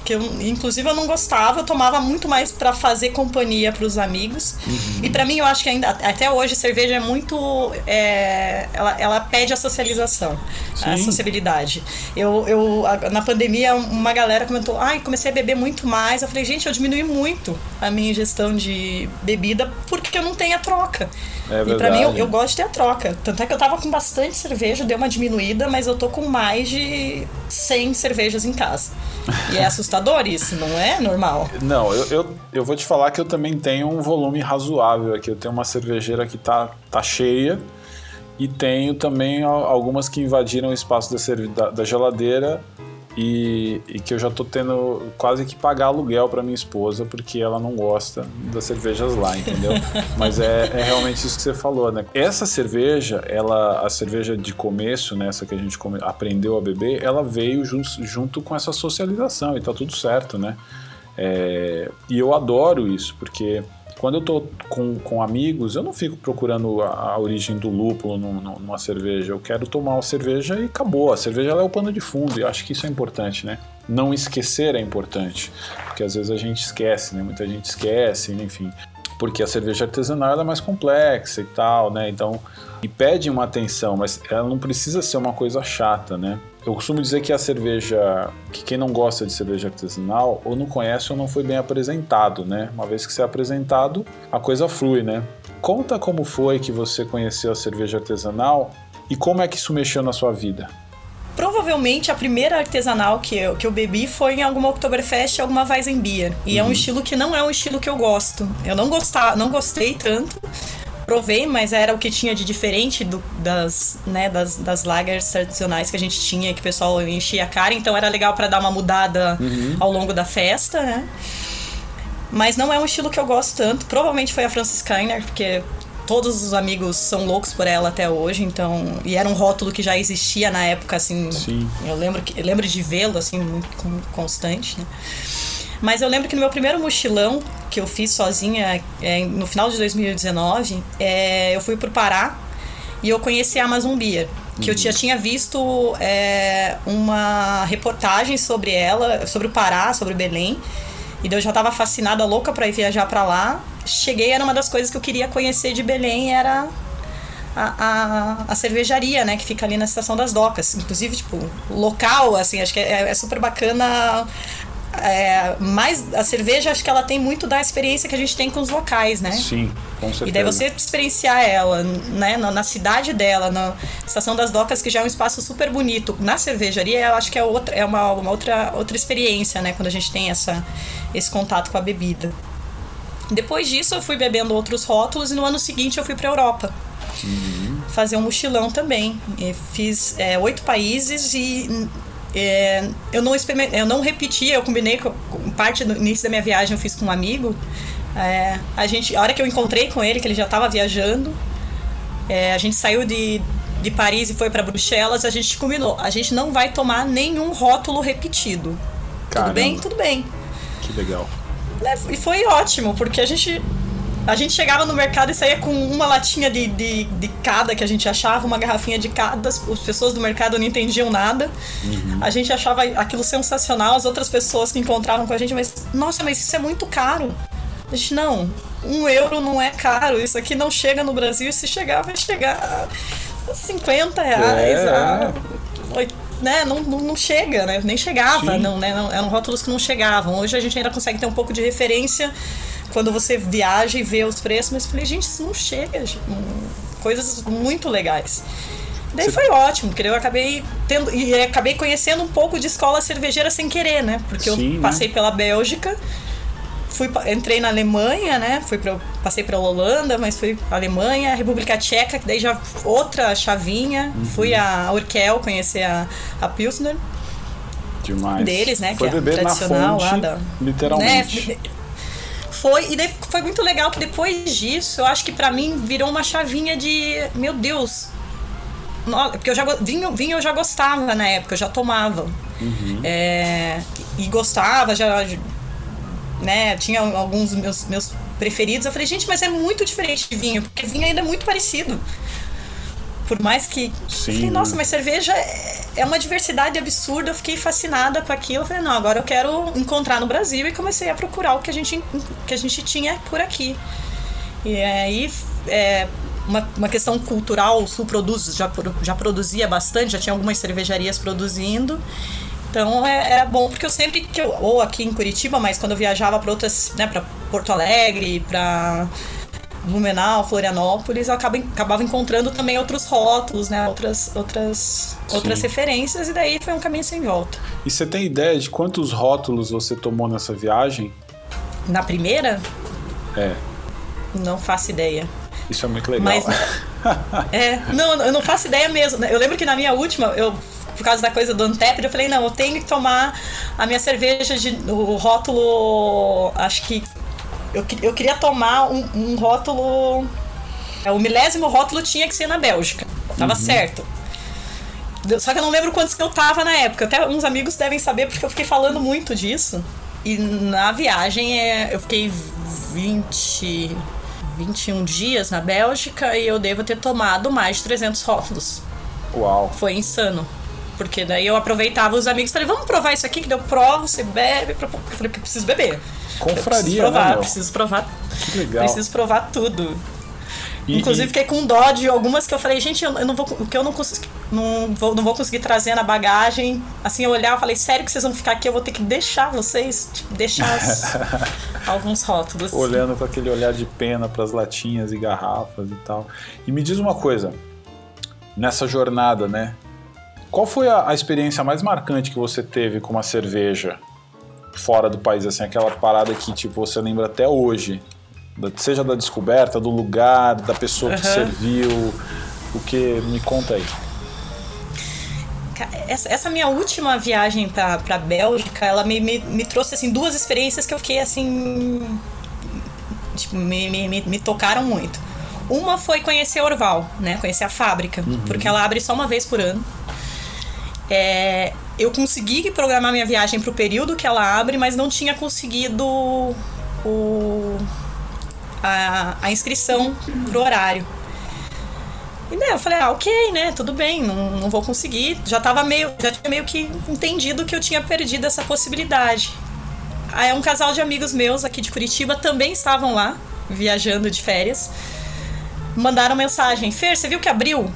que eu, inclusive eu não gostava, eu tomava muito mais para fazer companhia para os amigos. Uhum. E para mim eu acho que ainda até hoje cerveja é muito é, ela, ela pede a socialização, Sim. a sociabilidade. Eu, eu na pandemia uma galera comentou: "Ai, comecei a beber muito mais". Eu falei: "Gente, eu diminui muito a minha ingestão de bebida porque eu não tenho a troca". É e para mim eu, eu, gosto de ter a troca. Tanto é que eu tava com bastante cerveja, deu uma diminuída, mas eu tô com mais de 100 cervejas em casa. E é assustador isso, não é normal? Não, eu, eu, eu vou te falar que eu também tenho um volume razoável aqui. Eu tenho uma cervejeira que tá, tá cheia e tenho também algumas que invadiram o espaço da, da geladeira e, e, que eu já tô tendo quase que pagar aluguel para minha esposa porque ela não gosta das cervejas lá, entendeu? Mas é, é, realmente isso que você falou, né? Essa cerveja, ela, a cerveja de começo, né, essa que a gente come, aprendeu a beber, ela veio junto, junto com essa socialização e tá tudo certo, né? É, e eu adoro isso porque quando eu tô com, com amigos, eu não fico procurando a, a origem do lúpulo numa, numa cerveja. Eu quero tomar uma cerveja e acabou. A cerveja é o pano de fundo e acho que isso é importante, né? Não esquecer é importante, porque às vezes a gente esquece, né? Muita gente esquece, enfim porque a cerveja artesanal é mais complexa e tal, né? Então, e pede uma atenção, mas ela não precisa ser uma coisa chata, né? Eu costumo dizer que a cerveja, que quem não gosta de cerveja artesanal, ou não conhece ou não foi bem apresentado, né? Uma vez que você é apresentado, a coisa flui, né? Conta como foi que você conheceu a cerveja artesanal e como é que isso mexeu na sua vida. Provavelmente a primeira artesanal que eu, que eu bebi foi em alguma Oktoberfest, alguma Weizenbier. E uhum. é um uhum. estilo que não é um estilo que eu gosto. Eu não, gostava, não gostei tanto. Provei, mas era o que tinha de diferente do, das, né, das, das lagers tradicionais que a gente tinha, que o pessoal enchia a cara. Então era legal para dar uma mudada uhum. ao longo da festa, né? Mas não é um estilo que eu gosto tanto. Provavelmente foi a Francis Keiner, porque todos os amigos são loucos por ela até hoje, então. E era um rótulo que já existia na época, assim. Sim. Eu lembro, que, eu lembro de vê-lo, assim, muito constante, né? Mas eu lembro que no meu primeiro mochilão, que eu fiz sozinha é, no final de 2019, é, eu fui pro Pará e eu conheci a Amazon Beer. Que uhum. eu já tinha visto é, uma reportagem sobre ela, sobre o Pará, sobre Belém. E daí eu já tava fascinada, louca pra ir viajar pra lá. Cheguei, era uma das coisas que eu queria conhecer de Belém, era a, a, a, cervejaria, né, que fica ali na Estação das Docas. Inclusive, tipo, local, assim, acho que é, é super bacana. É, mas a cerveja, acho que ela tem muito da experiência que a gente tem com os locais, né? Sim, com certeza. E daí você experienciar ela, né, na, na cidade dela, na Estação das Docas, que já é um espaço super bonito. Na cervejaria, eu acho que é, outra, é uma, uma outra, outra experiência, né, quando a gente tem essa, esse contato com a bebida. Depois disso, eu fui bebendo outros rótulos e no ano seguinte eu fui para Europa. Uhum. Fazer um mochilão também. E fiz é, oito países e é, eu, não eu não repeti, eu combinei com parte do início da minha viagem, eu fiz com um amigo. É, a, gente, a hora que eu encontrei com ele, que ele já estava viajando, é, a gente saiu de, de Paris e foi para Bruxelas, a gente combinou. A gente não vai tomar nenhum rótulo repetido. Caramba. Tudo bem? Tudo bem. Que legal. É, e foi ótimo, porque a gente a gente chegava no mercado e saía com uma latinha de, de, de cada que a gente achava, uma garrafinha de cada. As pessoas do mercado não entendiam nada. Uhum. A gente achava aquilo sensacional. As outras pessoas que encontravam com a gente, mas nossa, mas isso é muito caro. A gente, não, um euro não é caro. Isso aqui não chega no Brasil. E se chegar, vai chegar a 50 reais. É. A, né, não, não, não, chega, né? Nem chegava, não, né? Não, eram rótulos que não chegavam. Hoje a gente ainda consegue ter um pouco de referência quando você viaja e vê os preços, mas eu falei, gente, isso não chega. Coisas muito legais. Daí foi ótimo, porque eu acabei tendo. E acabei conhecendo um pouco de escola cervejeira sem querer, né? Porque Sim, eu passei né? pela Bélgica, fui, entrei na Alemanha, né? Fui pra, passei pela Holanda, mas fui pra Alemanha, República Tcheca, que daí já outra chavinha. Uhum. Fui a Urkel conhecer a, a Pilsner. Demais. Deles, né? Foi que é tradicional fonte, lá da. Literalmente. Né, foi e foi muito legal que depois disso, eu acho que para mim virou uma chavinha de, meu Deus. Porque eu já vinho, vinho eu já gostava na época, eu já tomava. Uhum. É, e gostava, já né, tinha alguns meus meus preferidos. Eu falei, gente, mas é muito diferente de vinho, porque vinho ainda é muito parecido. Por mais que. Sim. Falei, nossa, mas cerveja é, é uma diversidade absurda. Eu fiquei fascinada com aquilo. Eu falei, não, agora eu quero encontrar no Brasil e comecei a procurar o que a gente, que a gente tinha por aqui. E aí, é, uma, uma questão cultural, o Sul produz, já, já produzia bastante, já tinha algumas cervejarias produzindo. Então é, era bom porque eu sempre que eu, ou aqui em Curitiba, mas quando eu viajava para outras, né, para Porto Alegre, para Blumenau, Florianópolis, eu acaba, acabava encontrando também outros rótulos, né? Outras, outras, outras referências, e daí foi um caminho sem volta. E você tem ideia de quantos rótulos você tomou nessa viagem? Na primeira? É. Não faço ideia. Isso é muito legal. Mas, é, não, eu não faço ideia mesmo. Eu lembro que na minha última, eu por causa da coisa do Antep, eu falei, não, eu tenho que tomar a minha cerveja de o rótulo, acho que eu, eu queria tomar um, um rótulo. É, o milésimo rótulo tinha que ser na Bélgica. Tava uhum. certo. Só que eu não lembro quantos que eu tava na época. Até uns amigos devem saber porque eu fiquei falando muito disso. E na viagem é, eu fiquei 20, 21 dias na Bélgica e eu devo ter tomado mais de 300 rótulos. Uau. Foi insano. Porque daí eu aproveitava os amigos e falei, vamos provar isso aqui, que deu prova, você bebe. Eu falei, que eu preciso beber. Confraria, preciso provar, né, preciso provar. Que legal. Preciso provar tudo. E, Inclusive, e... fiquei com dó de algumas que eu falei, gente, eu, não vou. O que eu não, não, vou, não vou conseguir trazer na bagagem. Assim, eu olhava e falei, sério que vocês vão ficar aqui? Eu vou ter que deixar vocês, tipo, deixar alguns rótulos. Olhando com aquele olhar de pena para as latinhas e garrafas e tal. E me diz uma coisa, nessa jornada, né? Qual foi a, a experiência mais marcante que você teve com uma cerveja? fora do país, assim, aquela parada que tipo você lembra até hoje, seja da descoberta, do lugar, da pessoa uhum. que serviu, o que me conta aí. Essa, minha última viagem pra, pra Bélgica, ela me, me, me trouxe assim duas experiências que eu fiquei assim tipo, me, me, me tocaram muito. Uma foi conhecer Orval, né? Conhecer a fábrica, uhum. porque ela abre só uma vez por ano. É, eu consegui programar minha viagem para o período que ela abre, mas não tinha conseguido o, a, a inscrição pro horário. E né, eu falei, ah, ok, né, tudo bem, não, não vou conseguir. Já tava meio, já tinha meio que entendido que eu tinha perdido essa possibilidade. Aí um casal de amigos meus aqui de Curitiba também estavam lá, viajando de férias. Mandaram mensagem: Fer, você viu que abriu?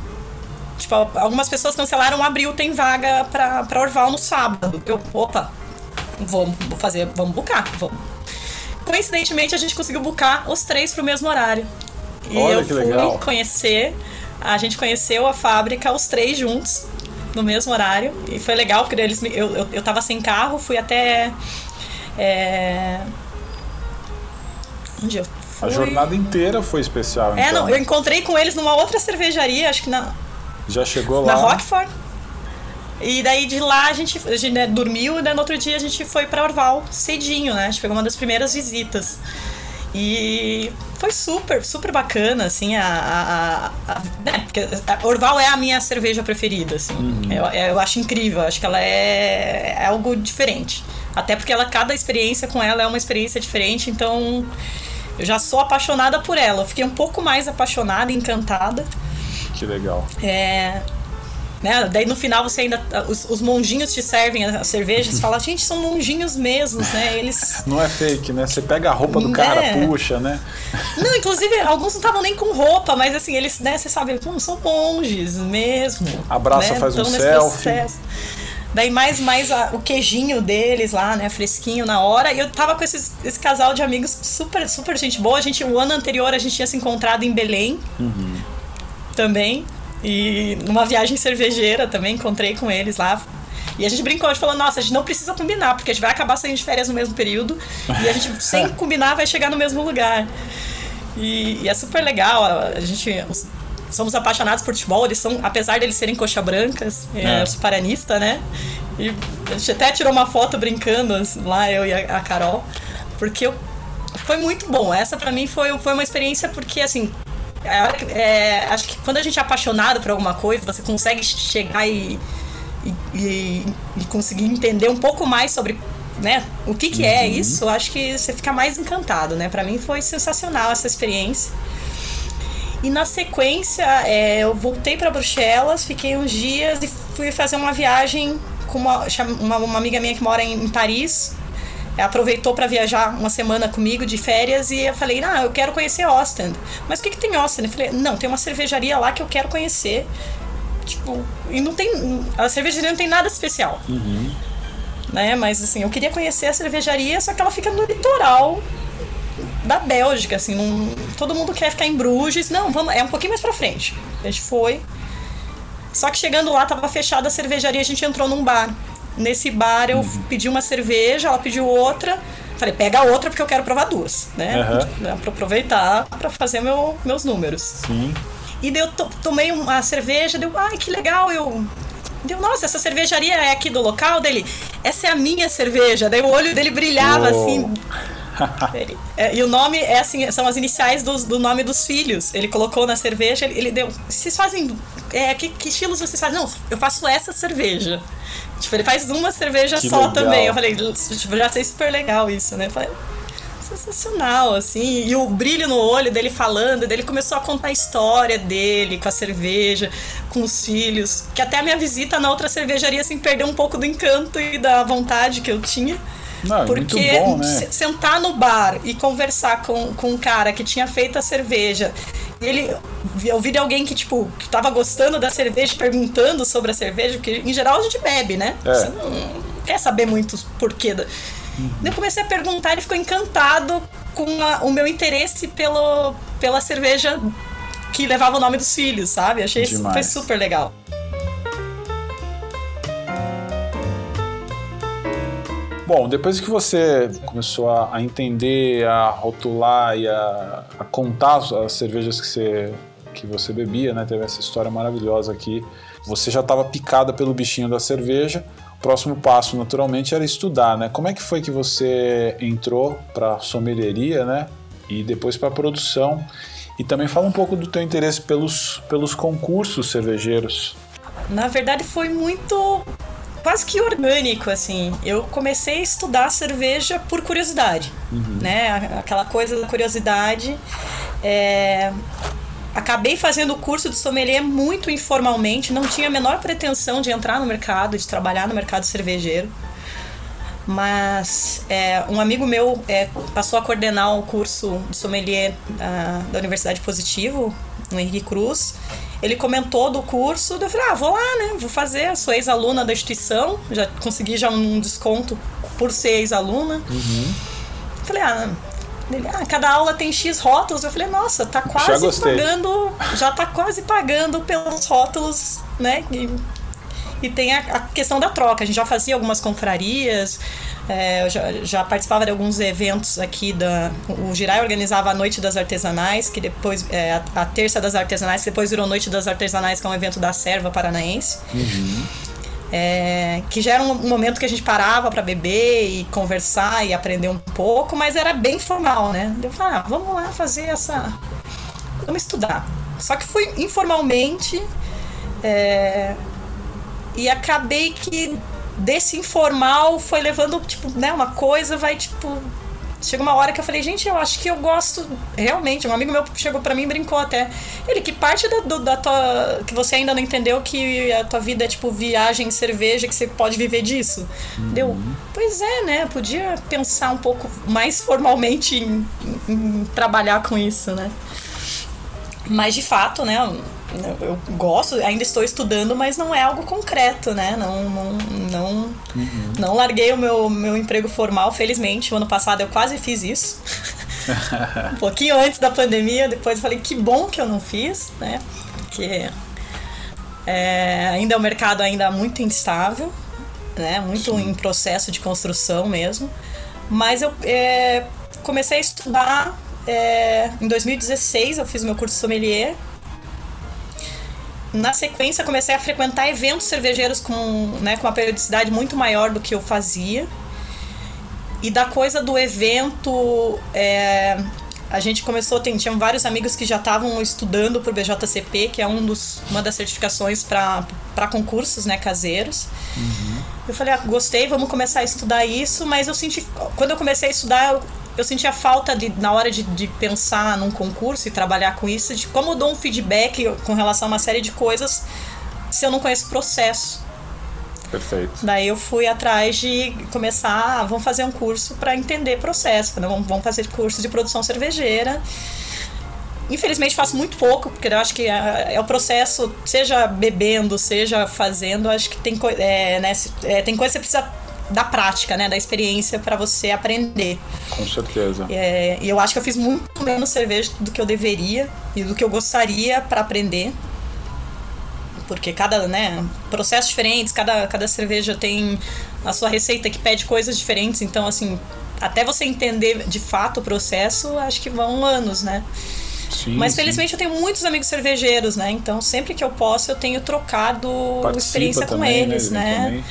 Tipo, algumas pessoas cancelaram abril, tem vaga pra, pra Orval no sábado. Eu, opa, vamos fazer, vamos bucar, vamos. Coincidentemente, a gente conseguiu bucar os três pro mesmo horário. E Olha eu que fui legal. conhecer, a gente conheceu a fábrica, os três juntos, no mesmo horário. E foi legal, porque eles, eu, eu, eu tava sem carro, fui até. É... Onde eu A fui? jornada inteira foi especial, É, então. não, eu encontrei com eles numa outra cervejaria, acho que na, Já chegou na lá. Rockford. E daí de lá a gente, a gente né, dormiu e né, no outro dia a gente foi pra Orval cedinho, né? A gente pegou uma das primeiras visitas. E foi super, super bacana, assim, a. a, a- né, porque a Orval é a minha cerveja preferida, assim. Eu, eu acho incrível, acho que ela é, é algo diferente. Até porque ela, cada experiência com ela é uma experiência diferente, então eu já sou apaixonada por ela. Eu fiquei um pouco mais apaixonada, encantada. Que legal. É. Né? Daí no final você ainda. Os, os monjinhos te servem as cervejas e fala, gente, são monjinhos mesmos, né? Eles. Não é fake, né? Você pega a roupa do cara, É. puxa, né? Não, inclusive, alguns não estavam nem com roupa, mas assim, eles, né, você sabe, são monges mesmo. Abraça, né? faz um Tão nesse selfie. processo. Daí mais, mais a- o queijinho deles lá, né, fresquinho na hora. E eu tava com esses, esse casal de amigos super, super gente boa. A gente, o ano anterior a gente tinha se encontrado em Belém também. E numa viagem cervejeira também, encontrei com eles lá. E a gente brincou, a gente falou, nossa, a gente não precisa combinar, porque a gente vai acabar saindo de férias no mesmo período. E a gente, sem combinar, vai chegar no mesmo lugar. E, e é super legal. A, a gente os- somos apaixonados por futebol. Eles são, apesar deles serem coxa brancas, é, É. eu sou paranista, né? E a gente até tirou uma foto brincando assim, lá, eu e a, a Carol, porque eu, foi muito bom. Essa pra mim foi, foi uma experiência porque assim. É é, acho que quando a gente é apaixonado por alguma coisa, você consegue chegar e, e, e- e conseguir entender um pouco mais sobre né, o que, que é isso, eu acho que você fica mais encantado, né? Pra mim foi sensacional essa experiência. E na sequência, é, eu voltei para Bruxelas, fiquei uns dias e fui fazer uma viagem com uma, uma, uma amiga minha que mora em, em Paris. Ela aproveitou para viajar uma semana comigo de férias e eu falei, ah, eu quero conhecer Ostend. Mas o que, que tem Ostend? Eu falei, não, tem uma cervejaria lá que eu quero conhecer. Tipo, e não tem. A cervejaria não tem nada especial. Né? Mas assim, eu queria conhecer a cervejaria, só que ela fica no litoral da Bélgica, assim, não, todo mundo quer ficar em Bruges. Não, vamos, é um pouquinho mais pra frente. A gente foi. Só que chegando lá, tava fechada a cervejaria, a gente entrou num bar. Nesse bar eu pedi uma cerveja, ela pediu outra. Falei, pega a outra porque eu quero provar duas, né? Né, Pra aproveitar pra fazer meu, meus números. Sim. E daí eu to- tomei uma cerveja, deu, ai, que legal, eu. Deu, nossa, essa cervejaria é aqui do local dele? Essa é a minha cerveja. Daí o olho dele brilhava Uou. assim. Ele- é, e o nome é assim, são as iniciais dos- do, nome dos filhos. Ele colocou na cerveja, ele, ele deu. Vocês fazem. É, que, que estilos vocês fazem? Não, eu faço essa cerveja. Tipo, ele faz uma cerveja Que só legal. também. Eu falei, tipo, já achei super legal isso, né? Eu falei, sensacional, assim. E o brilho no olho dele falando, dele começou a contar a história dele com a cerveja, com os filhos. Que até a minha visita na outra cervejaria, assim, perdeu um pouco do encanto e da vontade que eu tinha. Não, é Porque bom, né? se- sentar no bar e conversar com, com um cara que tinha feito a cerveja, ele eu vi de alguém que, tipo, que tava gostando da cerveja, perguntando sobre a cerveja, porque em geral a gente bebe, né? É. Você não quer saber muito porquê. Da... Eu comecei a perguntar, ele ficou encantado com a- o meu interesse pelo, pela cerveja que levava o nome dos filhos, sabe? Achei Demais. foi super legal. Bom, depois que você começou a, a entender, a rotular e a, a contar as- as cervejas que você, que você bebia, né? Teve essa história maravilhosa aqui. Você já estava picada pelo bichinho da cerveja. O próximo passo, naturalmente, era estudar, né? Como é que foi que você entrou para sommelieria, né? E depois para produção. E também fala um pouco do teu interesse pelos, pelos concursos cervejeiros. Na verdade, foi muito quase que orgânico, assim. Eu comecei a estudar cerveja por curiosidade, né? A- Aquela coisa da curiosidade. É, Acabei fazendo o curso de sommelier muito informalmente, não tinha a menor pretensão de entrar no mercado, de trabalhar no mercado cervejeiro. Mas é, um amigo meu é, passou a coordenar o curso de sommelier da, da Universidade Positivo, no Henrique Cruz. Ele comentou do curso, eu falei, ah, vou lá, né? Vou fazer, sou ex-aluna da instituição, já consegui já um desconto por ser ex-aluna. Uhum. Falei, ah, ele, ah, cada aula tem X rótulos. Eu falei, nossa, tá quase pagando. Já tá quase pagando pelos rótulos, né? E, e tem a, a, questão da troca. A gente já fazia algumas confrarias, é, eu já, já, participava de alguns eventos aqui da. O Girai organizava a Noite das Artesanais, que depois. É, a, a, Terça das Artesanais, que depois virou Noite das Artesanais, que é um evento da Serva Paranaense. Uhum. É, que já era um momento que a gente parava para beber e conversar e aprender um pouco, mas era bem formal, né? Eu falei, ah, vamos lá fazer essa. Vamos estudar. Só que fui informalmente é, e acabei que desse informal foi levando, tipo, né, uma coisa vai, tipo, Chega uma hora que eu falei, gente, eu acho que eu gosto realmente. Um amigo meu chegou para mim e brincou até. Ele, que parte da, do, da tua. que você ainda não entendeu que a tua vida é tipo viagem, cerveja, que você pode viver disso. Uhum. Deu, pois é, né? Podia pensar um pouco mais formalmente em, em, em trabalhar com isso, né? Mas de fato, né? Eu gosto, ainda estou estudando, mas não é algo concreto, né? Não, não, não, uhum. não larguei o meu, meu emprego formal, felizmente. O ano passado eu quase fiz isso. um pouquinho antes da pandemia, depois eu falei que bom que eu não fiz, né? Porque é, ainda é um mercado ainda muito instável, né? Muito Sim. em processo de construção mesmo. Mas eu é, comecei a estudar é, em 2016, eu fiz meu curso sommelier na sequência, comecei a frequentar eventos cervejeiros com, né, com uma periodicidade muito maior do que eu fazia. E da coisa do evento, é, a gente começou, tem, tinham vários amigos que já estavam estudando para o BJCP, que é um dos, uma das certificações para concursos né, caseiros. Uhum. Eu falei, ah, gostei, vamos começar a estudar isso, mas eu senti, quando eu comecei a estudar, eu, eu sentia falta de, na hora de, de pensar num concurso e trabalhar com isso, de como eu dou um feedback com relação a uma série de coisas se eu não conheço o processo. Perfeito. Daí eu fui atrás de começar, ah, vamos fazer um curso para entender processo, né? vamos fazer curso de produção cervejeira. Infelizmente faço muito pouco, porque eu acho que é, é o processo, seja bebendo, seja fazendo, acho que tem, é, né, é, tem coisa que você precisa da prática, né, da experiência para você aprender. Com certeza. É, e eu acho que eu fiz muito menos cerveja do que eu deveria e do que eu gostaria para aprender. Porque cada, né, processos diferentes, cada, cada cerveja tem a sua receita que pede coisas diferentes, então assim, até você entender de fato o processo, acho que vão anos, né? Sim, Mas felizmente sim. eu tenho muitos amigos cervejeiros, né? Então sempre que eu posso eu tenho trocado Participa experiência com né, eles, né? né?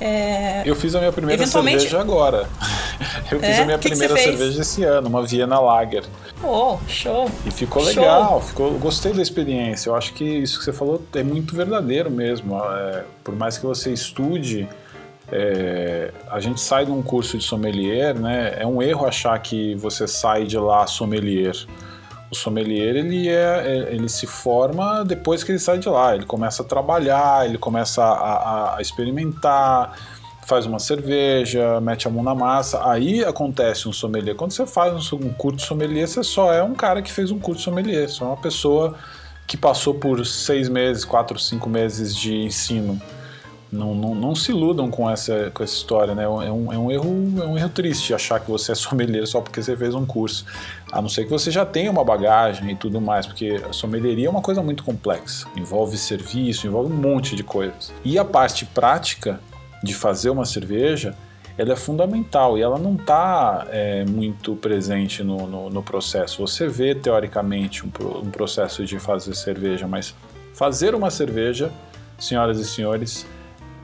É... Eu fiz a minha primeira Eventualmente... cerveja agora. Eu fiz é? a minha que primeira que cerveja esse ano, uma Viena Lager. Oh, show! E ficou legal, ficou, gostei da experiência. Eu acho que isso que você falou é muito verdadeiro mesmo. É, por mais que você estude, é, a gente sai de um curso de sommelier, né? É um erro achar que você sai de lá sommelier. O sommelier ele, é, é, ele se forma depois que ele sai de lá. Ele começa a trabalhar, ele começa a, a experimentar, faz uma cerveja, mete a mão na massa. Aí acontece um sommelier. Quando você faz um, curso de sommelier, você só é um cara que fez um curso sommelier. Só é uma pessoa que passou por seis meses, quatro, cinco meses de ensino. Não, não, não, se iludam com essa, com essa história, né? É um, é um, erro, é um erro triste achar que você é sommelier só porque você fez um curso. A não ser que você já tenha uma bagagem e tudo mais, porque a sommelieria é uma coisa muito complexa. Envolve serviço, envolve um monte de coisas. E a parte prática de fazer uma cerveja, ela é fundamental e ela não está é, muito presente no, no, no, processo. Você vê, teoricamente, um, um processo de fazer cerveja, mas fazer uma cerveja, senhoras e senhores,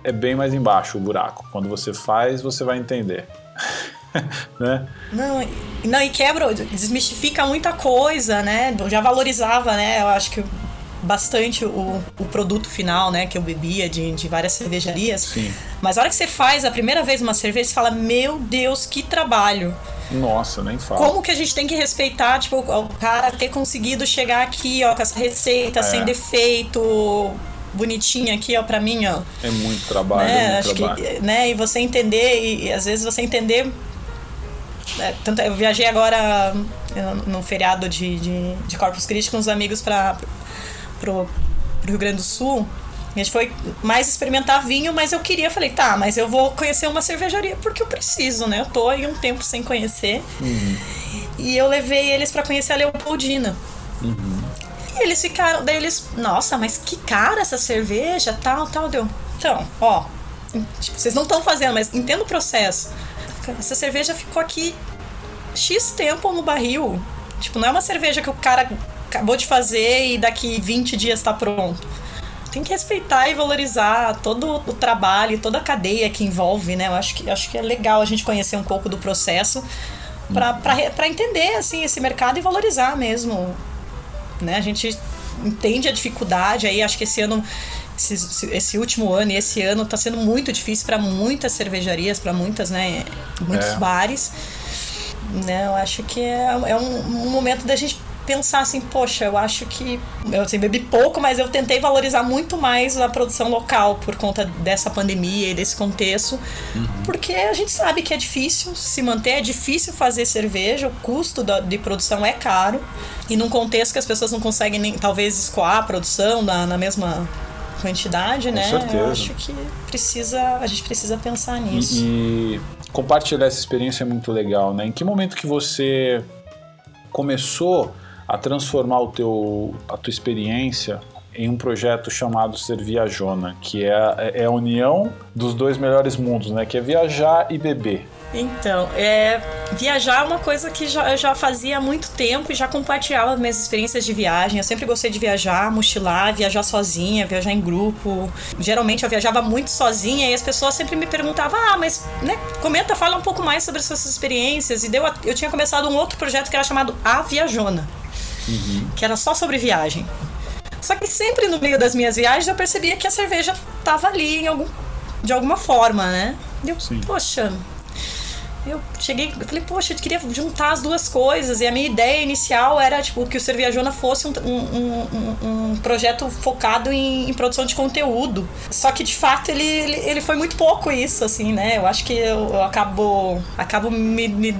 é bem mais embaixo o buraco. Quando você faz, você vai entender. né? Não, não, e quebra, desmistifica muita coisa, né? Já valorizava, né? Eu acho que bastante o, o produto final, né? Que eu bebia de, de várias cervejarias. Sim. Mas a hora que você faz a primeira vez uma cerveja, você fala, meu Deus, que trabalho. Nossa, nem fala. Como que a gente tem que respeitar, tipo, o cara ter conseguido chegar aqui, ó, com essa receita, é. sem defeito, bonitinha aqui, ó, pra mim, ó. É muito trabalho, né? é muito Acho trabalho. que, né? E você entender, e, e às vezes você entender. né, tanto, eu viajei agora no feriado de, de, de Corpus Christi com os amigos para pro, pro Rio Grande do Sul. A gente foi mais experimentar vinho, mas eu queria, falei, tá, mas eu vou conhecer uma cervejaria porque eu preciso, né? Eu tô aí um tempo sem conhecer. E eu levei eles para conhecer a Leopoldina. E eles ficaram, daí eles, nossa, mas que cara essa cerveja, tal, tal, deu. Então, ó, tipo, vocês não estão fazendo, mas entenda o processo. Essa cerveja ficou aqui X tempo no barril. Tipo, não é uma cerveja que o cara acabou de fazer e daqui 20 dias tá pronto. Tem que respeitar e valorizar todo o trabalho, toda a cadeia que envolve, né? Eu acho que, acho que é legal a gente conhecer um pouco do processo para entender assim esse mercado e valorizar mesmo né? A gente entende a dificuldade aí, acho que esse ano esse, esse último ano e esse ano está sendo muito difícil para muitas cervejarias, para muitas, né, muitos É. bares. Né, eu acho que é, é um, um momento da gente pensar assim, poxa, eu acho que eu assim, bebi pouco, mas eu tentei valorizar muito mais a produção local por conta dessa pandemia e desse contexto, porque a gente sabe que é difícil se manter, é difícil fazer cerveja, o custo da, de produção é caro e num contexto que as pessoas não conseguem nem talvez escoar a produção na, na mesma quantidade, né? certeza. Eu acho que precisa, a gente precisa pensar nisso. E, e compartilhar essa experiência é muito legal, né? Em que momento que você começou a transformar o teu, a tua experiência em um projeto chamado Ser Viajona, que é, é a união dos dois melhores mundos, né? Que é viajar e beber. Então, é, viajar é uma coisa que já, eu já fazia há muito tempo e já compartilhava minhas experiências de viagem. Eu sempre gostei de viajar, mochilar, viajar sozinha, viajar em grupo. Geralmente eu viajava muito sozinha e as pessoas sempre me perguntavam: ah, mas né, comenta, fala um pouco mais sobre as suas experiências. E deu, eu tinha começado um outro projeto que era chamado A Viajona, que era só sobre viagem. Só que sempre no meio das minhas viagens eu percebia que a cerveja tava ali em algum, de alguma forma, né? E eu, Sim. poxa, eu cheguei, eu falei, poxa, eu queria juntar as duas coisas. E a minha ideia inicial era, tipo, que o Cerviajona fosse um, um, um, um projeto focado em, em produção de conteúdo. Só que, de fato, ele, ele, ele foi muito pouco isso, assim, né? Eu acho que eu, eu acabo, acabo me, me-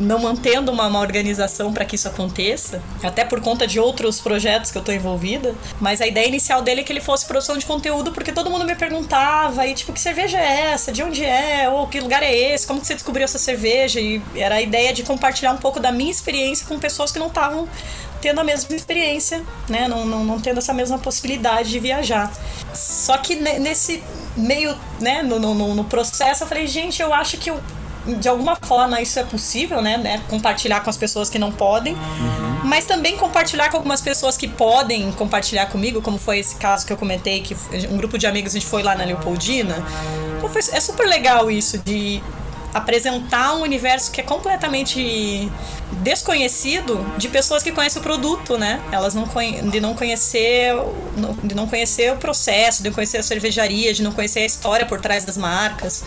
não mantendo uma, uma organização para que isso aconteça. Até por conta de outros projetos que eu tô envolvida. Mas a ideia inicial dele é que ele fosse produção de conteúdo, porque todo mundo me perguntava, e tipo, que cerveja é essa? De onde é? Ou que lugar é esse? Como que você descobriu essa cerveja? E era a ideia de compartilhar um pouco da minha experiência com pessoas que não estavam tendo a mesma experiência, né? Não, não, não tendo essa mesma possibilidade de viajar. Só que ne- nesse meio, né, no, no, no processo, eu falei, gente, eu acho que eu, de alguma forma isso é possível, né, né? Compartilhar com as pessoas que não podem, mas também compartilhar com algumas pessoas que podem compartilhar comigo, como foi esse caso que eu comentei, que um grupo de amigos a gente foi lá na Leopoldina. Foi- é super legal isso de apresentar um universo que é completamente desconhecido de pessoas que conhecem o produto, né? Elas não de não conhecer de não conhecer o processo, de não conhecer a cervejaria, de não conhecer a história por trás das marcas.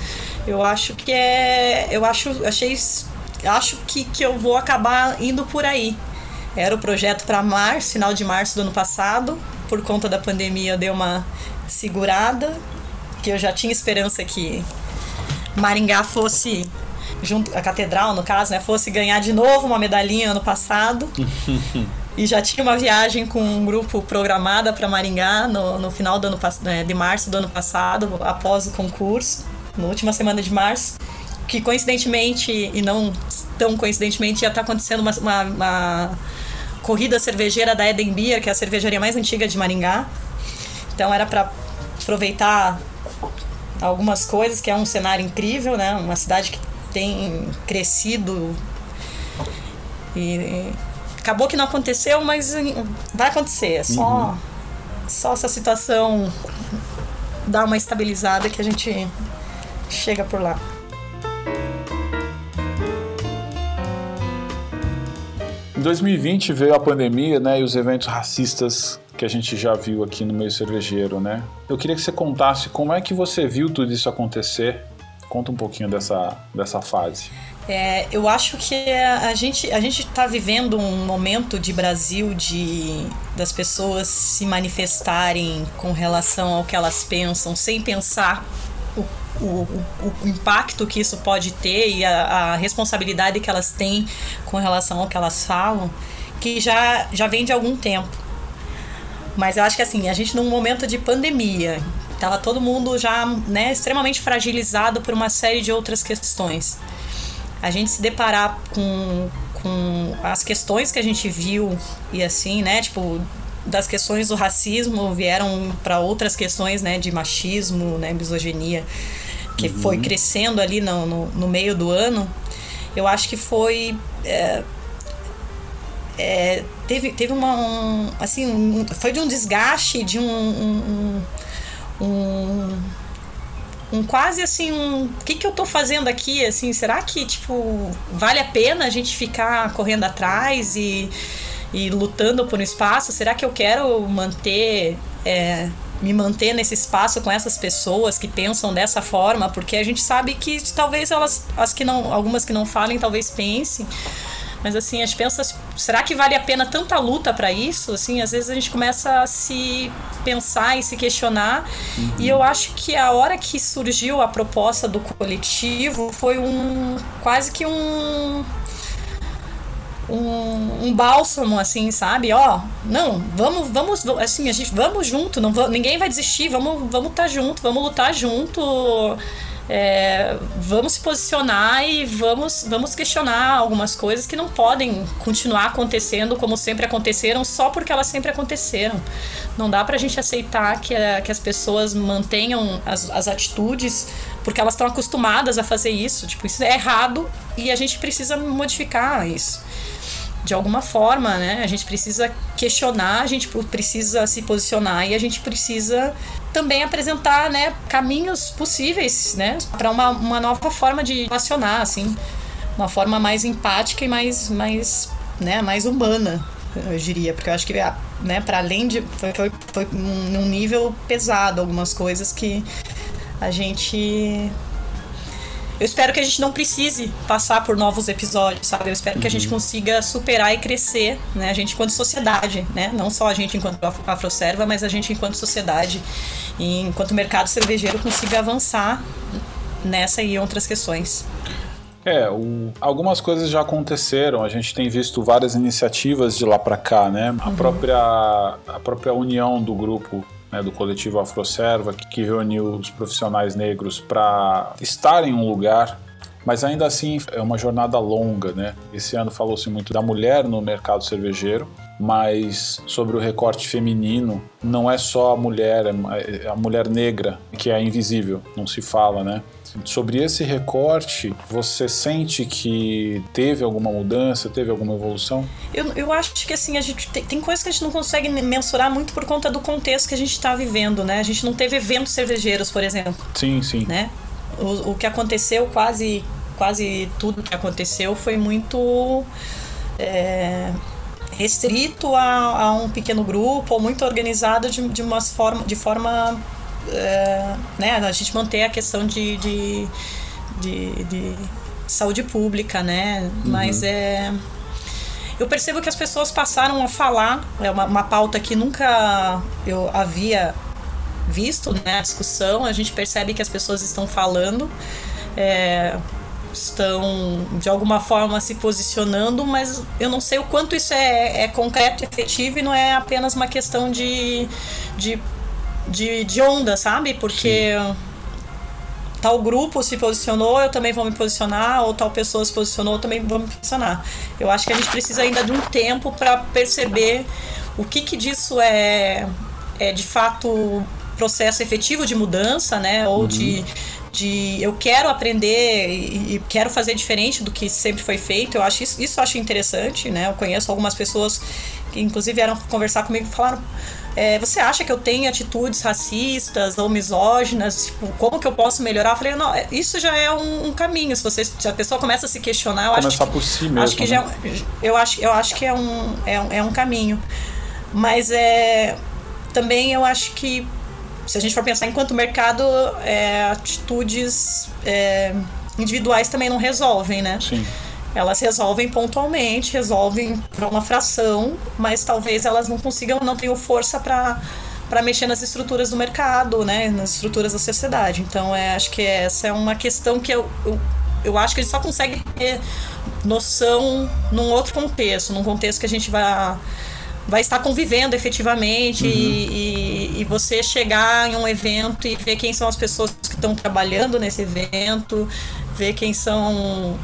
Eu acho que é, eu acho, achei, acho que que eu vou acabar indo por aí. Era o projeto para março, final de março do ano passado. Por conta da pandemia, eu dei uma segurada, que eu já tinha esperança que Maringá fosse junto a catedral no caso né fosse ganhar de novo uma medalhinha ano passado. E já tinha uma viagem com um grupo programada para Maringá no, no final do ano né, de março do ano passado após o concurso na última semana de março que coincidentemente e não tão coincidentemente já está acontecendo uma, uma, uma corrida cervejeira da Eden Beer que é a cervejaria mais antiga de Maringá. Então era para aproveitar algumas coisas, que é um cenário incrível, né? Uma cidade que tem crescido e, acabou que não aconteceu, mas vai acontecer. É só, só essa situação dar uma estabilizada que a gente chega por lá. Em 2020 veio a pandemia, né, e os eventos racistas que a gente já viu aqui no meio cervejeiro, né? Eu queria que você contasse como é que você viu tudo isso acontecer. Conta um pouquinho dessa, dessa fase. É, eu acho que a gente a gente está vivendo um momento de Brasil de das pessoas se manifestarem com relação ao que elas pensam, sem pensar o, o, o impacto que isso pode ter e a, a responsabilidade que elas têm com relação ao que elas falam, que já, já vem de algum tempo. Mas eu acho que assim, a gente num momento de pandemia, tava todo mundo já né, extremamente fragilizado por uma série de outras questões a gente se deparar com, com as questões que a gente viu e assim, né? Tipo, das questões do racismo vieram para outras questões, né? De machismo, né? Misoginia, que uhum. foi crescendo ali no, no, no, meio do ano. Eu acho que foi. É, é, teve, teve uma. Um, assim, um, foi de um desgaste, de um, um, um quase assim um o que que eu tô fazendo aqui? Assim será que tipo vale a pena a gente ficar correndo atrás e, e lutando por um espaço? Será que eu quero manter é, me manter nesse espaço com essas pessoas que pensam dessa forma? Porque a gente sabe que talvez elas as que não algumas que não falem talvez pensem mas assim, a gente pensa, será que vale a pena tanta luta para isso? Assim, às vezes a gente começa a se pensar e se questionar. Uhum. E eu acho que a hora que surgiu a proposta do coletivo foi um quase que um um, um bálsamo, assim, sabe? Ó, não, vamos, vamos, assim, a gente vamos junto, não ninguém vai desistir, vamos, vamos estar tá junto, vamos lutar junto é, vamos se posicionar e vamos, vamos questionar algumas coisas que não podem continuar acontecendo como sempre aconteceram só porque elas sempre aconteceram. Não dá pra gente aceitar que, a, que as pessoas mantenham as, as atitudes porque elas estão acostumadas a fazer isso. Tipo, isso é errado e a gente precisa modificar isso de alguma forma, né? A gente precisa questionar, a gente precisa se posicionar e a gente precisa também apresentar, né, caminhos possíveis, né, para uma, uma nova forma de relacionar, assim, uma forma mais empática e mais, mais, né, mais humana, eu diria, porque eu acho que, né, para além de foi, foi, foi num nível pesado algumas coisas que a gente eu espero que a gente não precise passar por novos episódios, sabe? Eu espero uhum. que a gente uhum. consiga superar e crescer, né? A gente enquanto sociedade, né? Não só a gente enquanto afroserva, mas a gente enquanto sociedade e enquanto mercado cervejeiro consiga avançar nessa e outras questões. É, o, algumas coisas já aconteceram, a gente tem visto várias iniciativas de lá para cá, né? Uhum. A, própria, a própria união do grupo né, do coletivo Afroserva, que, que reuniu os profissionais negros para estar em um lugar mas ainda assim é uma jornada longa, né? Esse ano falou-se muito da mulher no mercado cervejeiro, mas sobre o recorte feminino, não é só a mulher, é a mulher negra que é invisível, não se fala, né? Sobre esse recorte, você sente que teve alguma mudança, teve alguma evolução? Eu, eu acho que assim, a gente tem, tem coisas que a gente não consegue mensurar muito por conta do contexto que a gente está vivendo, né? A gente não teve eventos cervejeiros, por exemplo. Sim, sim. Né? O, o que aconteceu, quase, quase tudo que aconteceu foi muito. É, restrito a, a, um pequeno grupo ou muito organizado de, de, uma forma, de forma é, né, a gente manter a questão de, de, de, de saúde pública, né? Uhum. Mas é. Eu percebo que as pessoas passaram a falar, é uma, uma pauta que nunca eu havia visto, né? A discussão, a gente percebe que as pessoas estão falando. É, estão de alguma forma se posicionando, mas eu não sei o quanto isso é, é concreto e efetivo e não é apenas uma questão de, de de, de onda, sabe? Porque Sim. tal grupo se posicionou, eu também vou me posicionar, ou tal pessoa se posicionou, eu também vou me posicionar. Eu acho que a gente precisa ainda de um tempo para perceber o que, que disso é, é de fato processo efetivo de mudança, né? Ou uhum. de de eu quero aprender e, e, quero fazer diferente do que sempre foi feito. Eu acho isso, isso eu acho interessante, né? Eu conheço algumas pessoas que inclusive vieram conversar comigo e falaram é, você acha que eu tenho atitudes racistas ou misóginas? Tipo, como que eu posso melhorar? Eu falei, não, é, isso já é um, um caminho. Se, você, se a pessoa começa a se questionar, eu Começar acho por si mesmo. Acho que né? já, é eu, acho, eu acho que é um, é, um, é um caminho. Mas é, também eu acho que, se a gente for pensar enquanto mercado, é, atitudes. É, individuais também não resolvem, né? Sim. Elas resolvem pontualmente, resolvem para uma fração, mas talvez elas não consigam, não tenham força para para mexer nas estruturas do mercado, né, nas estruturas da sociedade. Então, é, acho que essa é uma questão que eu, eu, eu acho que a gente só consegue ter noção num outro contexto, num contexto que a gente vai vai estar convivendo efetivamente uhum. e, e, e, você chegar em um evento e ver quem são as pessoas que estão trabalhando nesse evento, ver quem são,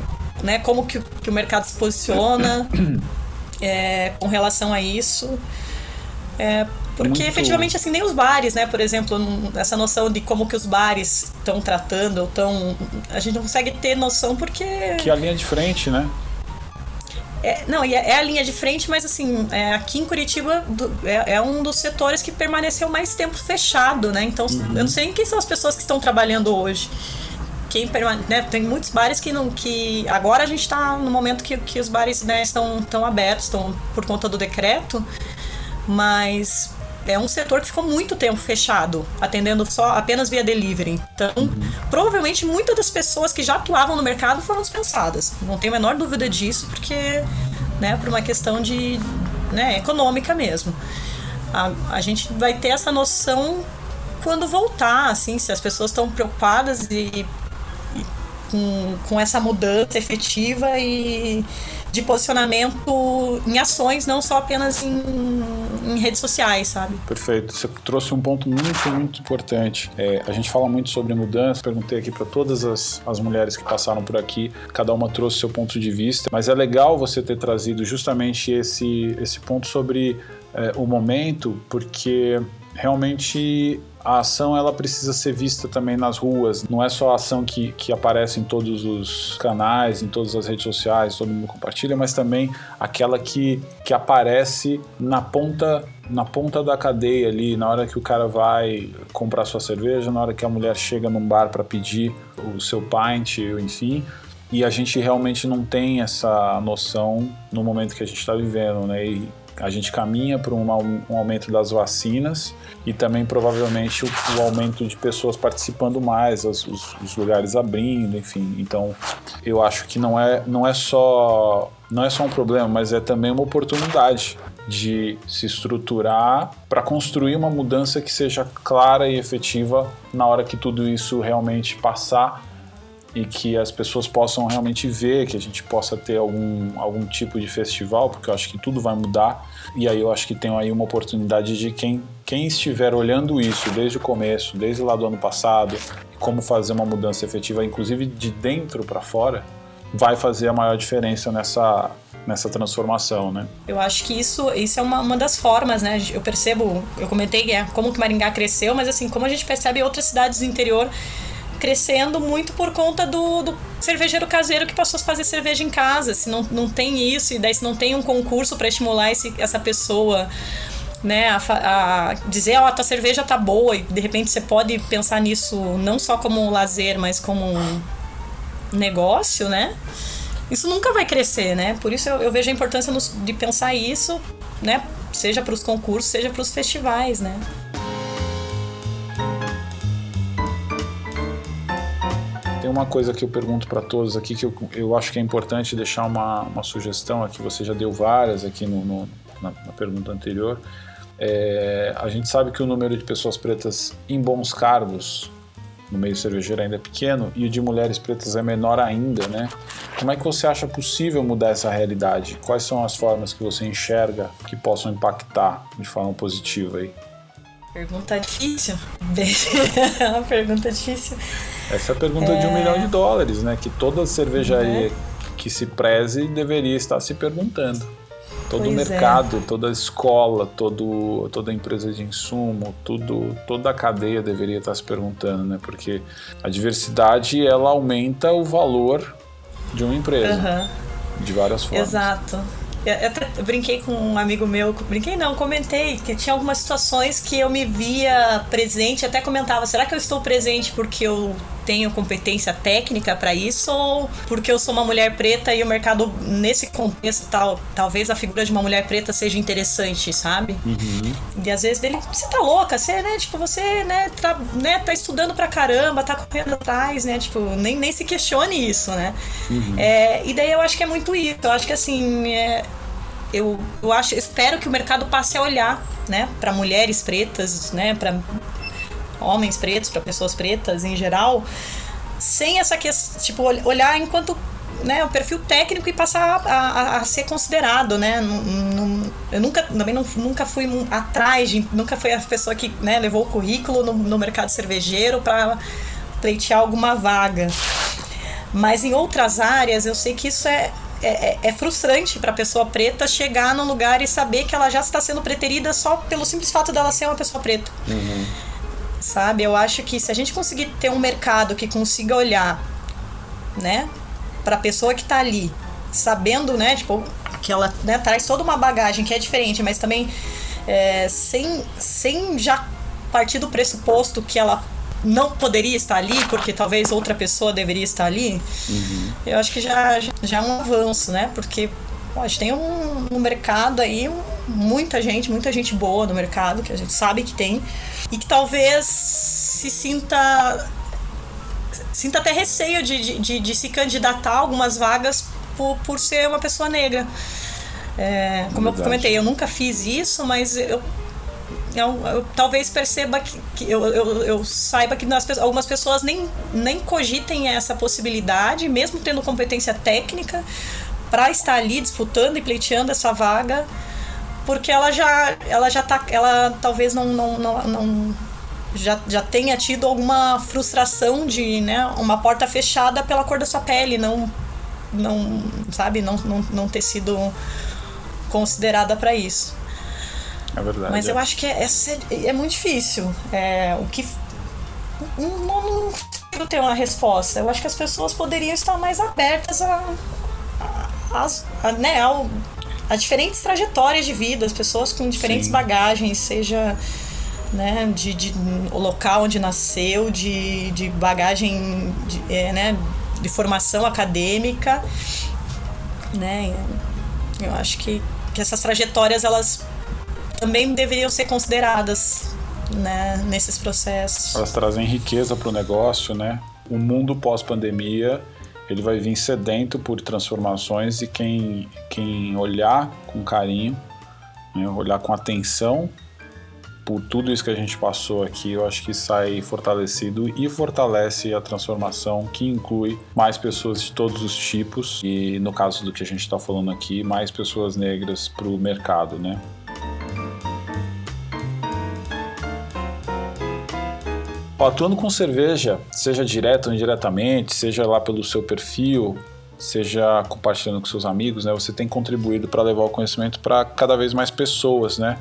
né, como que, que o mercado se posiciona é, com relação a isso. É, porque Muito... efetivamente assim nem os bares, né, por exemplo, essa noção de como que os bares estão tratando, estão a gente não consegue ter noção porque que é a linha de frente, né? É, não, é, é a linha de frente, mas assim, é, aqui em Curitiba do, é, é, um dos setores que permaneceu mais tempo fechado, né? Então, uhum. eu não sei quem são as pessoas que estão trabalhando hoje. Quem permane né? Tem muitos bares que não. que Agora a gente está no momento que, que os bares né, estão, estão abertos, estão por conta do decreto, mas é um setor que ficou muito tempo fechado, atendendo só apenas via delivery. Então, uhum. provavelmente muitas das pessoas que já atuavam no mercado foram dispensadas. Não tenho a menor dúvida disso, porque, né, por uma questão de, né, econômica mesmo. A, a gente vai ter essa noção quando voltar, assim, se as pessoas estão preocupadas e, e com, com essa mudança efetiva e de posicionamento em ações, não só apenas em, em redes sociais, sabe? Perfeito. Você trouxe um ponto muito, muito importante. É, a gente fala muito sobre mudança. Perguntei aqui para todas as, as mulheres que passaram por aqui, cada uma trouxe seu ponto de vista, mas é legal você ter trazido justamente esse, esse ponto sobre é, o momento, porque realmente a ação ela precisa ser vista também nas ruas. Não é só a ação que, que aparece em todos os canais, em todas as redes sociais, todo mundo compartilha, mas também aquela que, que aparece na ponta na ponta da cadeia ali, na hora que o cara vai comprar sua cerveja, na hora que a mulher chega num bar para pedir o seu pint, enfim. E a gente realmente não tem essa noção no momento que a gente está vivendo, né? E a gente caminha para um, um, aumento das vacinas e também provavelmente o, o aumento de pessoas participando mais, os, os, os, lugares abrindo, enfim. Então, eu acho que não é, não é só não é só um problema, mas é também uma oportunidade de se estruturar para construir uma mudança que seja clara e efetiva na hora que tudo isso realmente passar e que as pessoas possam realmente ver, que a gente possa ter algum, algum tipo de festival, porque eu acho que tudo vai mudar. E aí eu acho que tem aí uma oportunidade de quem, quem estiver olhando isso desde o começo, desde lá do ano passado, como fazer uma mudança efetiva, inclusive de dentro para fora, vai fazer a maior diferença nessa, nessa transformação, né? Eu acho que isso, isso é uma, uma das formas, né? Eu percebo, eu comentei é, como que Maringá cresceu, mas assim, como a gente percebe outras cidades do interior crescendo muito por conta do, do, cervejeiro caseiro que passou a fazer cerveja em casa. Se não, não tem isso, e daí se não tem um concurso para estimular esse, essa pessoa né, a, a, dizer, ó, oh, a tua cerveja tá boa, e de repente você pode pensar nisso não só como um lazer, mas como um negócio, né? Isso nunca vai crescer, né? Por isso eu, eu vejo a importância de pensar isso, né? Seja para os concursos, seja para os festivais, né? Uma coisa que eu pergunto para todos aqui que eu, eu acho que é importante deixar uma, uma sugestão aqui, você já deu várias aqui no, no na, na, pergunta anterior. É, a gente sabe que o número de pessoas pretas em bons cargos no meio cervejeiro ainda é pequeno e o de mulheres pretas é menor ainda, né? Como é que você acha possível mudar essa realidade? Quais são as formas que você enxerga que possam impactar de forma positiva aí? Pergunta difícil. uma pergunta difícil. Essa é a pergunta é... de um é. milhão de dólares, né? Que toda cervejaria é. que se preze deveria estar se perguntando. Todo o é. mercado, é. toda escola, todo, toda empresa de insumo, tudo, toda a cadeia deveria estar se perguntando, né? Porque a diversidade ela aumenta o valor de uma empresa. Uhum. De várias formas. Exato. Eu até brinquei com um amigo meu, brinquei não, comentei que tinha algumas situações que eu me via presente, até comentava, será que eu estou presente porque eu tenho competência técnica para isso ou porque eu sou uma mulher preta e o mercado nesse contexto tal, talvez a figura de uma mulher preta seja interessante, sabe? Uhum. E às vezes dele, você tá louca, você, né, tipo, você, né, tá, né, tá estudando pra caramba, tá correndo atrás, né, tipo, nem, nem se questione isso, né? Uhum. É, e daí eu acho que é muito isso, eu acho que assim, é, eu, eu acho, espero que o mercado passe a olhar, né, para mulheres pretas, né, para homens pretos, para pessoas pretas em geral, sem essa questão, tipo, olhar enquanto né, o perfil técnico e passar a, a, a ser considerado, né? eu nunca, também não, nunca fui atrás, de, nunca fui a pessoa que né, levou o currículo no, no mercado cervejeiro para pleitear alguma vaga. Mas em outras áreas eu sei que isso é, é, é, é frustrante para a pessoa preta chegar num lugar e saber que ela já está sendo preterida só pelo simples fato dela ser uma pessoa preta. Uhum. Sabe? Eu acho que se a gente conseguir ter um mercado que consiga olhar, né, para a pessoa que está ali, sabendo, né, tipo, que ela né, traz toda uma bagagem que é diferente, mas também é, sem, sem já partir do pressuposto que ela não poderia estar ali porque talvez outra pessoa deveria estar ali, uhum. eu acho que já, já é um avanço, né? Porque a gente tem um, um mercado aí, um, muita gente, muita gente boa no mercado, que a gente sabe que tem, e que talvez se sinta sinta até receio de, de, de, se candidatar a algumas vagas por, por ser uma pessoa negra. É, como Verdade. eu comentei, eu nunca fiz isso, mas eu eu, eu, talvez perceba que, que eu, eu, eu, saiba que nas, algumas pessoas nem, nem cogitem essa possibilidade, mesmo tendo competência técnica, para estar ali disputando e pleiteando essa vaga, porque ela já, ela já tá, ela talvez não, não, não, não já, já tenha tido alguma frustração de né, uma porta fechada pela cor da sua pele, não, não sabe, não, não, não ter sido considerada para isso. É verdade. Mas eu acho que é, é, é muito difícil. É, o que. Não, não, não ter uma resposta. Eu acho que as pessoas poderiam estar mais abertas a, a, a, a né, ao, a diferentes trajetórias de vida, as pessoas com diferentes Sim. bagagens, seja né, de, de, o local onde nasceu, de, de bagagem, de, é, né, de formação acadêmica, né, eu acho que, que essas trajetórias elas também deveriam ser consideradas né, nesses processos. Elas trazem riqueza para o negócio, né? O mundo pós-pandemia ele vai vir sedento por transformações e quem, quem olhar com carinho, né, olhar com atenção por tudo isso que a gente passou aqui, eu acho que sai fortalecido e fortalece a transformação que inclui mais pessoas de todos os tipos e no caso do que a gente está falando aqui, mais pessoas negras para o mercado, né? Atuando com cerveja, seja direto ou indiretamente, seja lá pelo seu perfil, seja compartilhando com seus amigos, né? Você tem contribuído para levar o conhecimento para cada vez mais pessoas, né?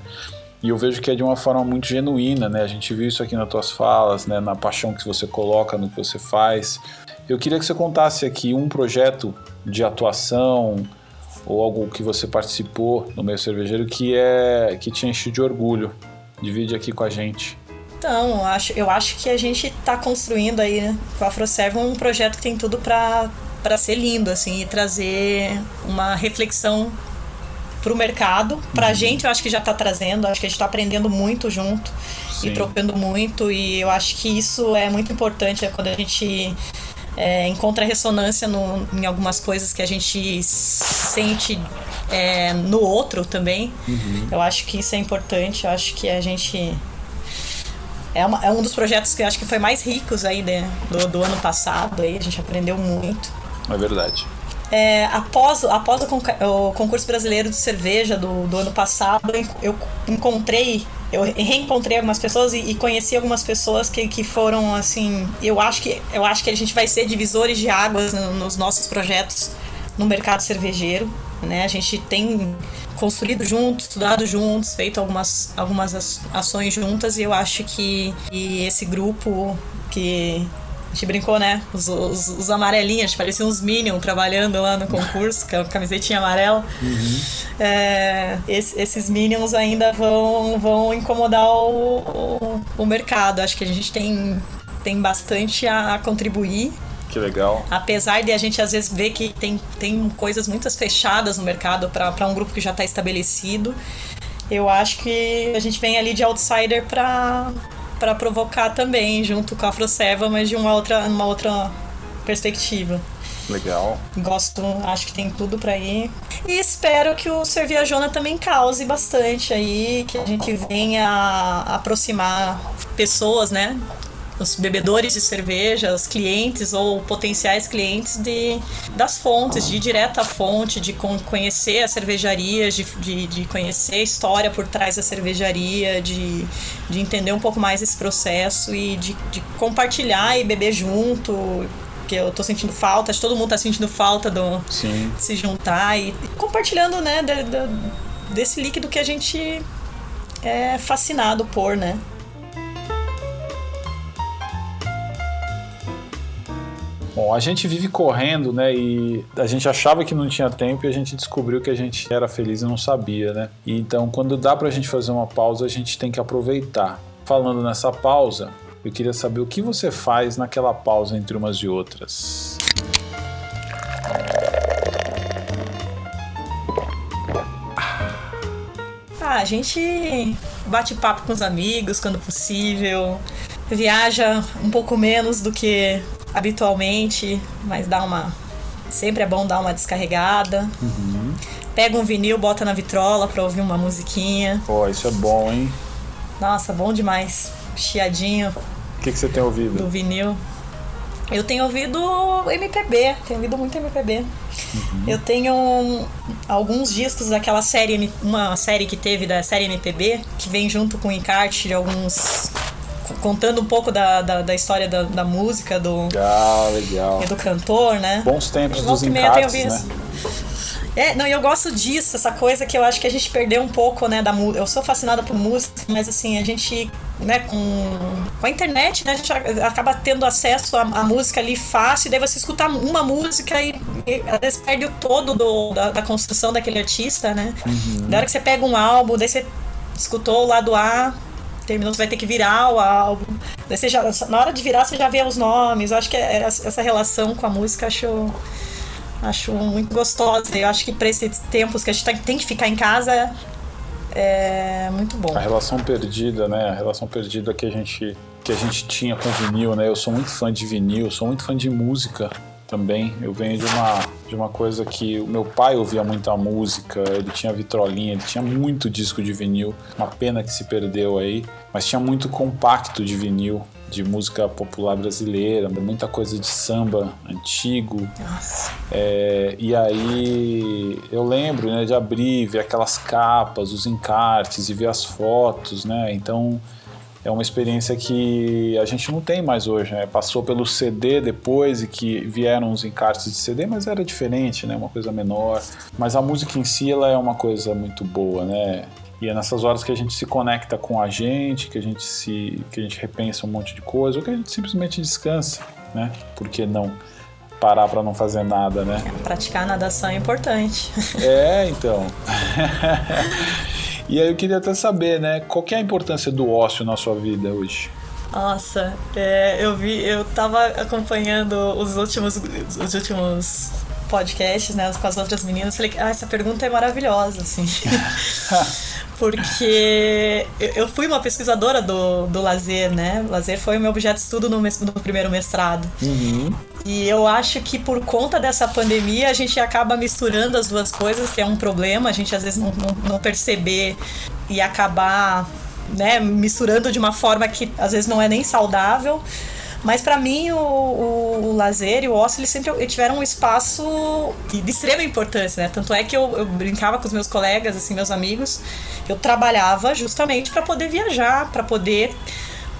E eu vejo que é de uma forma muito genuína, né? A gente viu isso aqui nas tuas falas, né? Na paixão que você coloca no que você faz. Eu queria que você contasse aqui um projeto de atuação ou algo que você participou no meio cervejeiro que é que te enche de orgulho. Divide aqui com a gente. Então, eu acho, eu acho que a gente está construindo aí né, com a AfroServe um projeto que tem tudo para ser lindo, assim, e trazer uma reflexão para o mercado. Para a uhum. gente, eu acho que já está trazendo, acho que a gente está aprendendo muito junto Sim. e trocando muito, e eu acho que isso é muito importante é quando a gente é, encontra ressonância no, em algumas coisas que a gente sente é, no outro também. Uhum. Eu acho que isso é importante, eu acho que a gente é, uma, é um dos projetos que eu acho que foi mais ricos aí de, do, do ano passado. Aí, a gente aprendeu muito. É verdade. É, após após o, o, concurso brasileiro de cerveja do, do ano passado, eu encontrei, eu reencontrei algumas pessoas e, e, conheci algumas pessoas que, que foram assim. Eu acho que eu acho que a gente vai ser divisores de águas no, nos nossos projetos no mercado cervejeiro. Né? A gente tem construído juntos, estudado juntos, feito algumas, algumas ações juntas e eu acho que, que esse grupo que a gente brincou, né? Os, os, os amarelinhos, pareciam uns Minions trabalhando lá no concurso, com a camisetinha amarela. Uhum. É, esses, esses Minions ainda vão, vão incomodar o, o, o, mercado. Acho que a gente tem tem bastante a contribuir. Que legal. Apesar de a gente às vezes ver que tem, tem coisas muitas fechadas no mercado para um grupo que já está estabelecido, eu acho que a gente vem ali de outsider para para provocar também, junto com a Afroserva, mas de uma outra, uma outra perspectiva. Legal. Gosto, acho que tem tudo para ir. E espero que o Ser Viajona também cause bastante aí, que a gente venha aproximar pessoas, né? Os bebedores de cerveja, os clientes ou potenciais clientes de, das fontes, de ir direto à fonte, de conhecer as cervejarias, de, de, de, conhecer a história por trás da cervejaria, de, de entender um pouco mais esse processo e de, de compartilhar e beber junto. Que eu tô sentindo falta, todo mundo tá sentindo falta do Sim. se juntar e compartilhando, né, de, de, desse líquido que a gente é fascinado por, né? Bom, a gente vive correndo, né? E a gente achava que não tinha tempo e a gente descobriu que a gente era feliz e não sabia, né? Então, quando dá pra gente fazer uma pausa, a gente tem que aproveitar. Falando nessa pausa, eu queria saber o que você faz naquela pausa entre umas e outras. Ah, a gente bate papo com os amigos quando possível, viaja um pouco menos do que habitualmente, mas dá uma. Sempre é bom dar uma descarregada. Uhum. Pega um vinil, bota na vitrola pra ouvir uma musiquinha. Pô, isso é bom, hein? Nossa, bom demais. Chiadinho. O que, que você tem ouvido? Do vinil. Eu tenho ouvido MPB, tenho ouvido muito MPB. Uhum. Eu tenho alguns discos daquela série, uma série que teve da série MPB, que vem junto com o encarte de alguns contando um pouco da, da, da história da, da, música, do. Legal, legal. E do cantor, né? Bons tempos dos encartes, né? É, não, e eu gosto disso, essa coisa que eu acho que a gente perdeu um pouco, né, da. Eu sou fascinada por música, mas assim, a gente, né, com, com a internet, né, a gente acaba tendo acesso à, à música ali fácil, daí você escutar uma música e, e às vezes perde o todo do, da, da construção daquele artista, né? Uhum. Da hora que você pega um álbum, daí você escutou o lado A, terminou, você vai ter que virar o álbum. Você já, na hora de virar, você já vê os nomes. Eu acho que é, essa relação com a música acho, acho muito gostosa. Eu acho que para esses tempos que a gente tem que ficar em casa é muito bom. A relação perdida, né? A relação perdida que a gente que a gente tinha com vinil, né? Eu sou muito fã de vinil, sou muito fã de música também. Eu venho de uma, de uma coisa que o meu pai ouvia muita música, ele tinha vitrolinha, ele tinha muito disco de vinil. Uma pena que se perdeu aí, mas tinha muito compacto de vinil de música popular brasileira, muita coisa de samba antigo. É, e aí eu lembro né, de abrir, ver aquelas capas, os encartes e ver as fotos, né? Então é uma experiência que a gente não tem mais hoje, né? Passou pelo CD depois e que vieram os encartes de CD, mas era diferente, né? Uma coisa menor. Mas a música em si, ela é uma coisa muito boa, né? E é nessas horas que a gente se conecta com a gente, que a gente se, que a gente repensa um monte de coisa, ou que a gente simplesmente descansa, né? Por que não parar para não fazer nada, né? Praticar nadação é importante. É, então. E aí eu queria até saber, né, qual é a importância do ócio na sua vida hoje? Nossa, é, eu vi, eu tava acompanhando os últimos, os últimos podcasts, né, com as outras meninas, falei, ah, essa pergunta é maravilhosa, assim. Porque eu fui uma pesquisadora do, do lazer, né? O lazer foi o meu objeto de estudo no, no primeiro mestrado. Uhum. E eu acho que por conta dessa pandemia a gente acaba misturando as duas coisas, que é um problema, a gente às vezes não, não, não perceber e acabar né, misturando de uma forma que às vezes não é nem saudável. Mas para mim o, o, o, lazer e o ócio eles sempre tiveram um espaço de extrema importância, né? Tanto é que eu, eu brincava com os meus colegas, assim, meus amigos, eu trabalhava justamente para poder viajar, para poder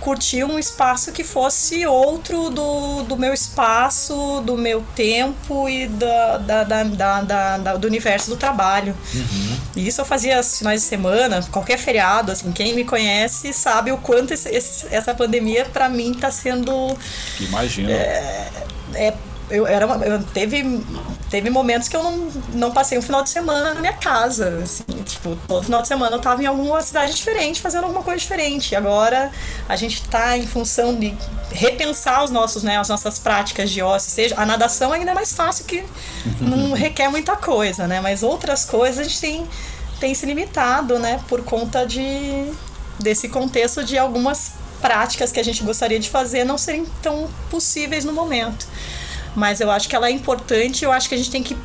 curtir um espaço que fosse outro do, do meu espaço, do meu tempo e da, da, da, da, da do universo do trabalho. Uhum. E isso eu fazia finais de semana, qualquer feriado, assim, quem me conhece sabe o quanto esse, esse, essa pandemia para mim está sendo... Imagina. É, é eu era uma, eu teve teve momentos que eu não, não passei um final de semana na minha casa, assim, tipo, todo final de semana eu tava em alguma cidade diferente, fazendo alguma coisa diferente. Agora a gente tá em função de repensar os nossos, né, as nossas práticas de ócio, seja a nadação ainda é mais fácil que não requer muita coisa, né? Mas outras coisas a gente tem tem se limitado, né, por conta de desse contexto de algumas práticas que a gente gostaria de fazer não serem tão possíveis no momento. Mas eu acho que ela é importante, eu acho que a gente tem que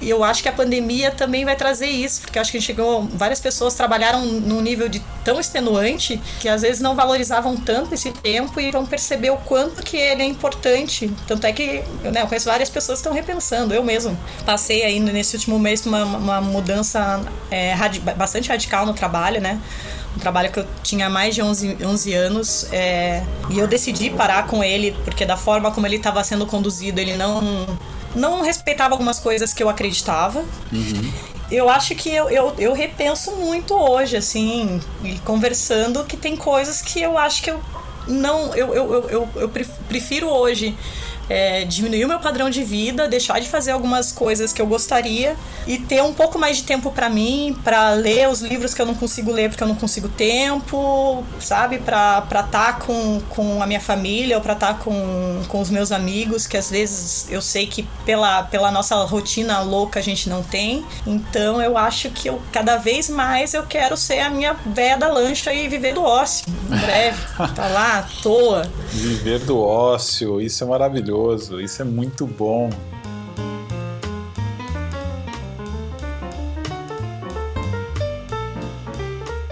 e eu acho que a pandemia também vai trazer isso, porque acho que chegou. Várias pessoas trabalharam num nível de tão extenuante que às vezes não valorizavam tanto esse tempo e vão perceber o quanto que ele é importante. Tanto é que né, eu conheço várias pessoas que estão repensando. Eu mesmo passei aí nesse último mês uma, uma mudança é, radi bastante radical no trabalho, né? Trabalho que eu tinha mais de 11, 11 anos é, e eu decidi parar com ele porque da forma como ele estava sendo conduzido ele não não respeitava algumas coisas que eu acreditava uhum. eu acho que eu, eu, eu repenso muito hoje assim e conversando que tem coisas que eu acho que eu não eu, eu, eu, eu, eu prefiro hoje é, diminuir o meu padrão de vida, deixar de fazer algumas coisas que eu gostaria e ter um pouco mais de tempo para mim, para ler os livros que eu não consigo ler porque eu não consigo tempo, sabe? Para estar tá com, com a minha família ou para estar tá com, com os meus amigos, que às vezes eu sei que pela, pela nossa rotina louca a gente não tem. Então eu acho que eu cada vez mais eu quero ser a minha véia da lancha e viver do ócio. Em breve. tá lá, à toa. Viver do ócio, isso é maravilhoso maravilhoso, isso é muito bom.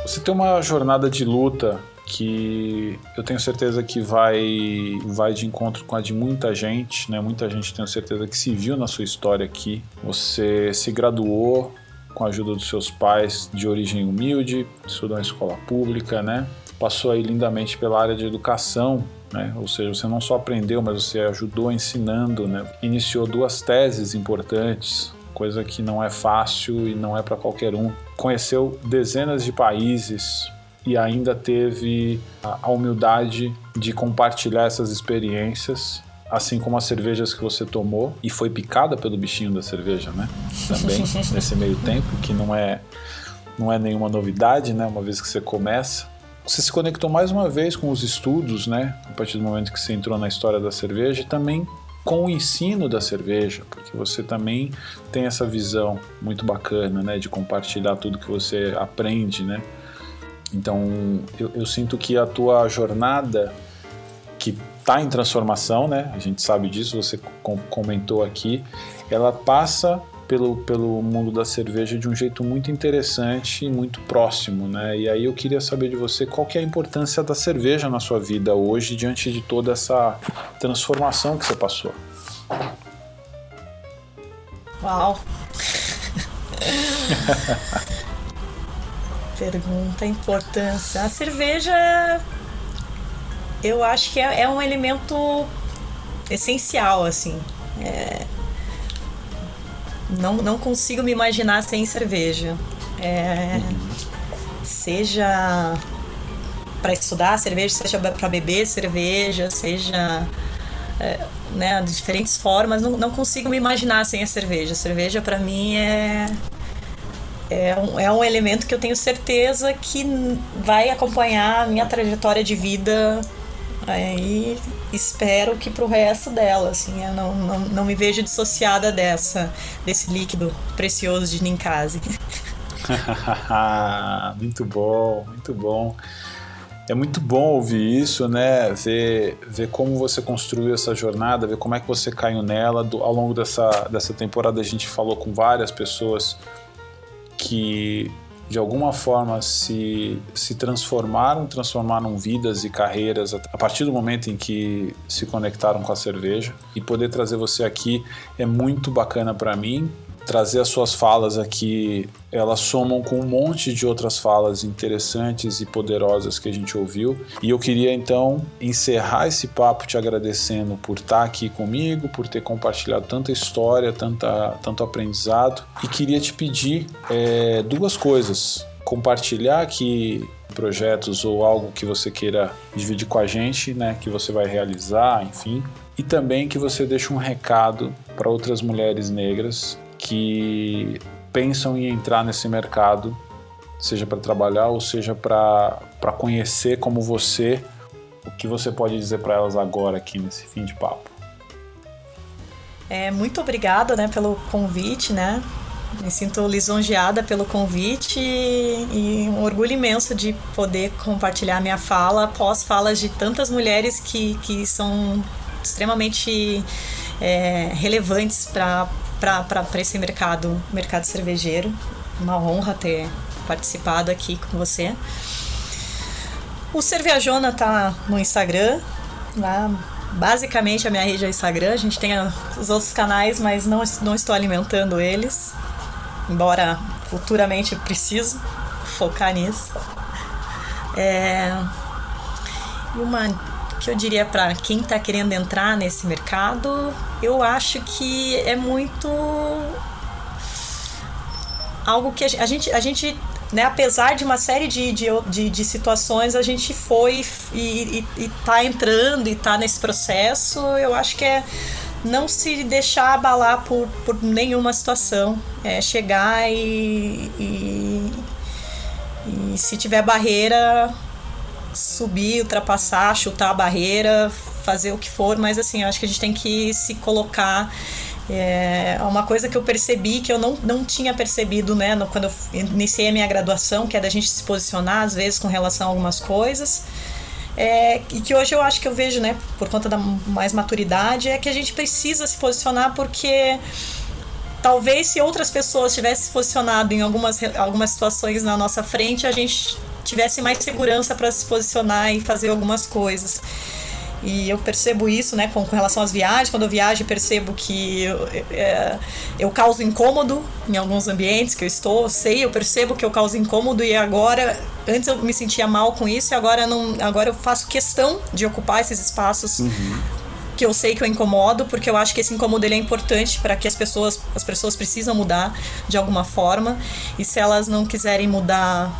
Você tem uma jornada de luta que eu tenho certeza que vai vai de encontro com a de muita gente, né? Muita gente tenho certeza que se viu na sua história aqui. Você se graduou com a ajuda dos seus pais de origem humilde, estudou na escola pública, né? Passou aí lindamente pela área de educação né? Ou seja, você não só aprendeu, mas você ajudou ensinando, né? Iniciou duas teses importantes, coisa que não é fácil e não é para qualquer um. Conheceu dezenas de países e ainda teve a humildade de compartilhar essas experiências assim como as cervejas que você tomou e foi picada pelo bichinho da cerveja, né? Também nesse meio tempo, que não é não é nenhuma novidade, né? Uma vez que você começa você se conectou mais uma vez com os estudos, né? A partir do momento que você entrou na história da cerveja e também com o ensino da cerveja, porque você também tem essa visão muito bacana, né? De compartilhar tudo que você aprende, né? Então, eu, eu sinto que a tua jornada, que está em transformação, né? A gente sabe disso, você comentou aqui, ela passa pelo, pelo mundo da cerveja de um jeito muito interessante e muito próximo, né? E aí eu queria saber de você qual que é a importância da cerveja na sua vida hoje diante de toda essa transformação que você passou. Uau! Pergunta importância. A cerveja, eu acho que é, é um elemento essencial, assim. É, não, não consigo me imaginar sem cerveja. É, seja para estudar cerveja, seja para beber cerveja, seja é, né, de diferentes formas, não, não consigo me imaginar sem a cerveja. A cerveja para mim é é um, é um elemento que eu tenho certeza que vai acompanhar a minha trajetória de vida Aí espero que pro resto dela, assim, eu não, não, não me vejo dissociada dessa, desse líquido precioso de Ninkasi. muito bom, muito bom. É muito bom ouvir isso, né? Ver, ver como você construiu essa jornada, ver como é que você caiu nela. Do, ao longo dessa, dessa temporada a gente falou com várias pessoas que de alguma forma se, se transformaram, transformaram vidas e carreiras a partir do momento em que se conectaram com a cerveja. E poder trazer você aqui é muito bacana para mim, trazer as suas falas aqui, elas somam com um monte de outras falas interessantes e poderosas que a gente ouviu. E eu queria então encerrar esse papo te agradecendo por estar aqui comigo, por ter compartilhado tanta história, tanta, tanto aprendizado. E queria te pedir é, duas coisas. Compartilhar aqui projetos ou algo que você queira dividir com a gente, né, que você vai realizar, enfim, e também que você deixe um recado para outras mulheres negras que pensam em entrar nesse mercado, seja para trabalhar ou seja para conhecer como você, o que você pode dizer para elas agora aqui nesse fim de papo. É, muito obrigada né, pelo convite, né? Me sinto lisonjeada pelo convite e, e um orgulho imenso de poder compartilhar minha fala após falas de tantas mulheres que, que são extremamente é, relevantes para esse mercado, mercado cervejeiro. Uma honra ter participado aqui com você. O Cervejona tá no Instagram, lá basicamente a minha rede é o Instagram. A gente tem os outros canais, mas não, não estou alimentando eles embora futuramente preciso focar nisso. É, e uma que eu diria para quem está querendo entrar nesse mercado, eu acho que é muito algo que a gente, a gente né, apesar de uma série de, de, de, de situações, a gente foi e, e, e tá entrando e tá nesse processo, eu acho que é não se deixar abalar por, por nenhuma situação. É chegar e, e, e se tiver barreira, subir, ultrapassar, chutar a barreira, fazer o que for, mas assim, eu acho que a gente tem que se colocar. É uma coisa que eu percebi que eu não, não tinha percebido, né, no, quando eu iniciei a minha graduação, que é da gente se posicionar, às vezes, com relação a algumas coisas. É, e que hoje eu acho que eu vejo, né, por conta da mais maturidade, é que a gente precisa se posicionar porque talvez se outras pessoas tivessem se posicionado em algumas, algumas situações na nossa frente, a gente tivesse mais segurança para se posicionar e fazer algumas coisas. E eu percebo isso, né, com, com relação às viagens. Quando eu viajo, percebo que eu, é, eu causo incômodo em alguns ambientes que eu estou. Sei, eu percebo que eu causo incômodo e agora, antes eu me sentia mal com isso e agora não, agora eu faço questão de ocupar esses espaços. Uhum. Que eu sei que eu incomodo, porque eu acho que esse incômodo ele é importante para que as pessoas, as pessoas precisam mudar de alguma forma. E se elas não quiserem mudar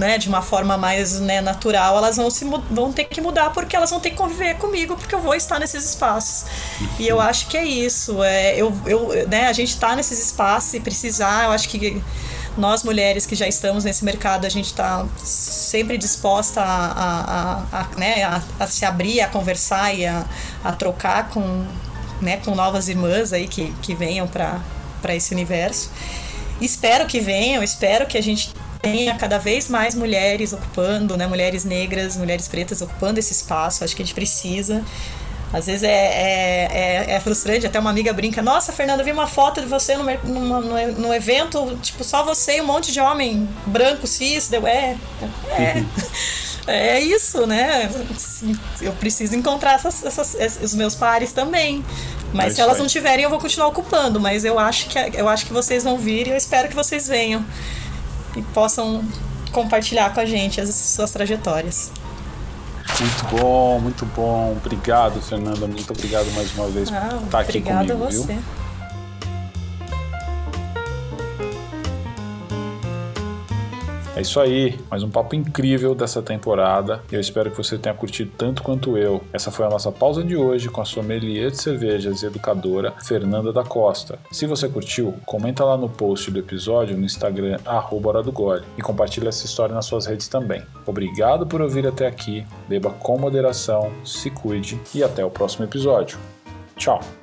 né, de uma forma mais né, natural, elas vão, se, vão ter que mudar porque elas vão ter que conviver comigo, porque eu vou estar nesses espaços. E eu acho que é isso. É, eu, eu, né, a gente está nesses espaços e precisar, eu acho que nós mulheres que já estamos nesse mercado, a gente está sempre disposta a, a, a, a né, a, se abrir, a conversar e a, a trocar com, né, com novas irmãs aí que, que venham para esse universo. Espero que venham, espero que a gente tenha cada vez mais mulheres ocupando, né, mulheres negras, mulheres pretas ocupando esse espaço. Acho que a gente precisa. Às vezes é, é, é, é, frustrante, até uma amiga brinca, nossa, Fernanda, eu vi uma foto de você no, no, no, evento, tipo, só você e um monte de homem branco, cis, deu, é, é, é isso, né? Eu preciso encontrar essas, essas, os meus pares também. Mas é se elas não tiverem, eu vou continuar ocupando, mas eu acho que, eu acho que vocês vão vir e eu espero que vocês venham e possam compartilhar com a gente as suas trajetórias. Muito bom, muito bom. Obrigado, Fernanda. Muito obrigado mais uma vez ah, por estar aqui comigo. Obrigada a você. Viu? É isso aí, mais um papo incrível dessa temporada. Eu espero que você tenha curtido tanto quanto eu. Essa foi a nossa pausa de hoje com a sommelier de cervejas e educadora Fernanda da Costa. Se você curtiu, comenta lá no post do episódio no Instagram Hora e compartilha essa história nas suas redes também. Obrigado por ouvir até aqui, beba com moderação, se cuide e até o próximo episódio. Tchau!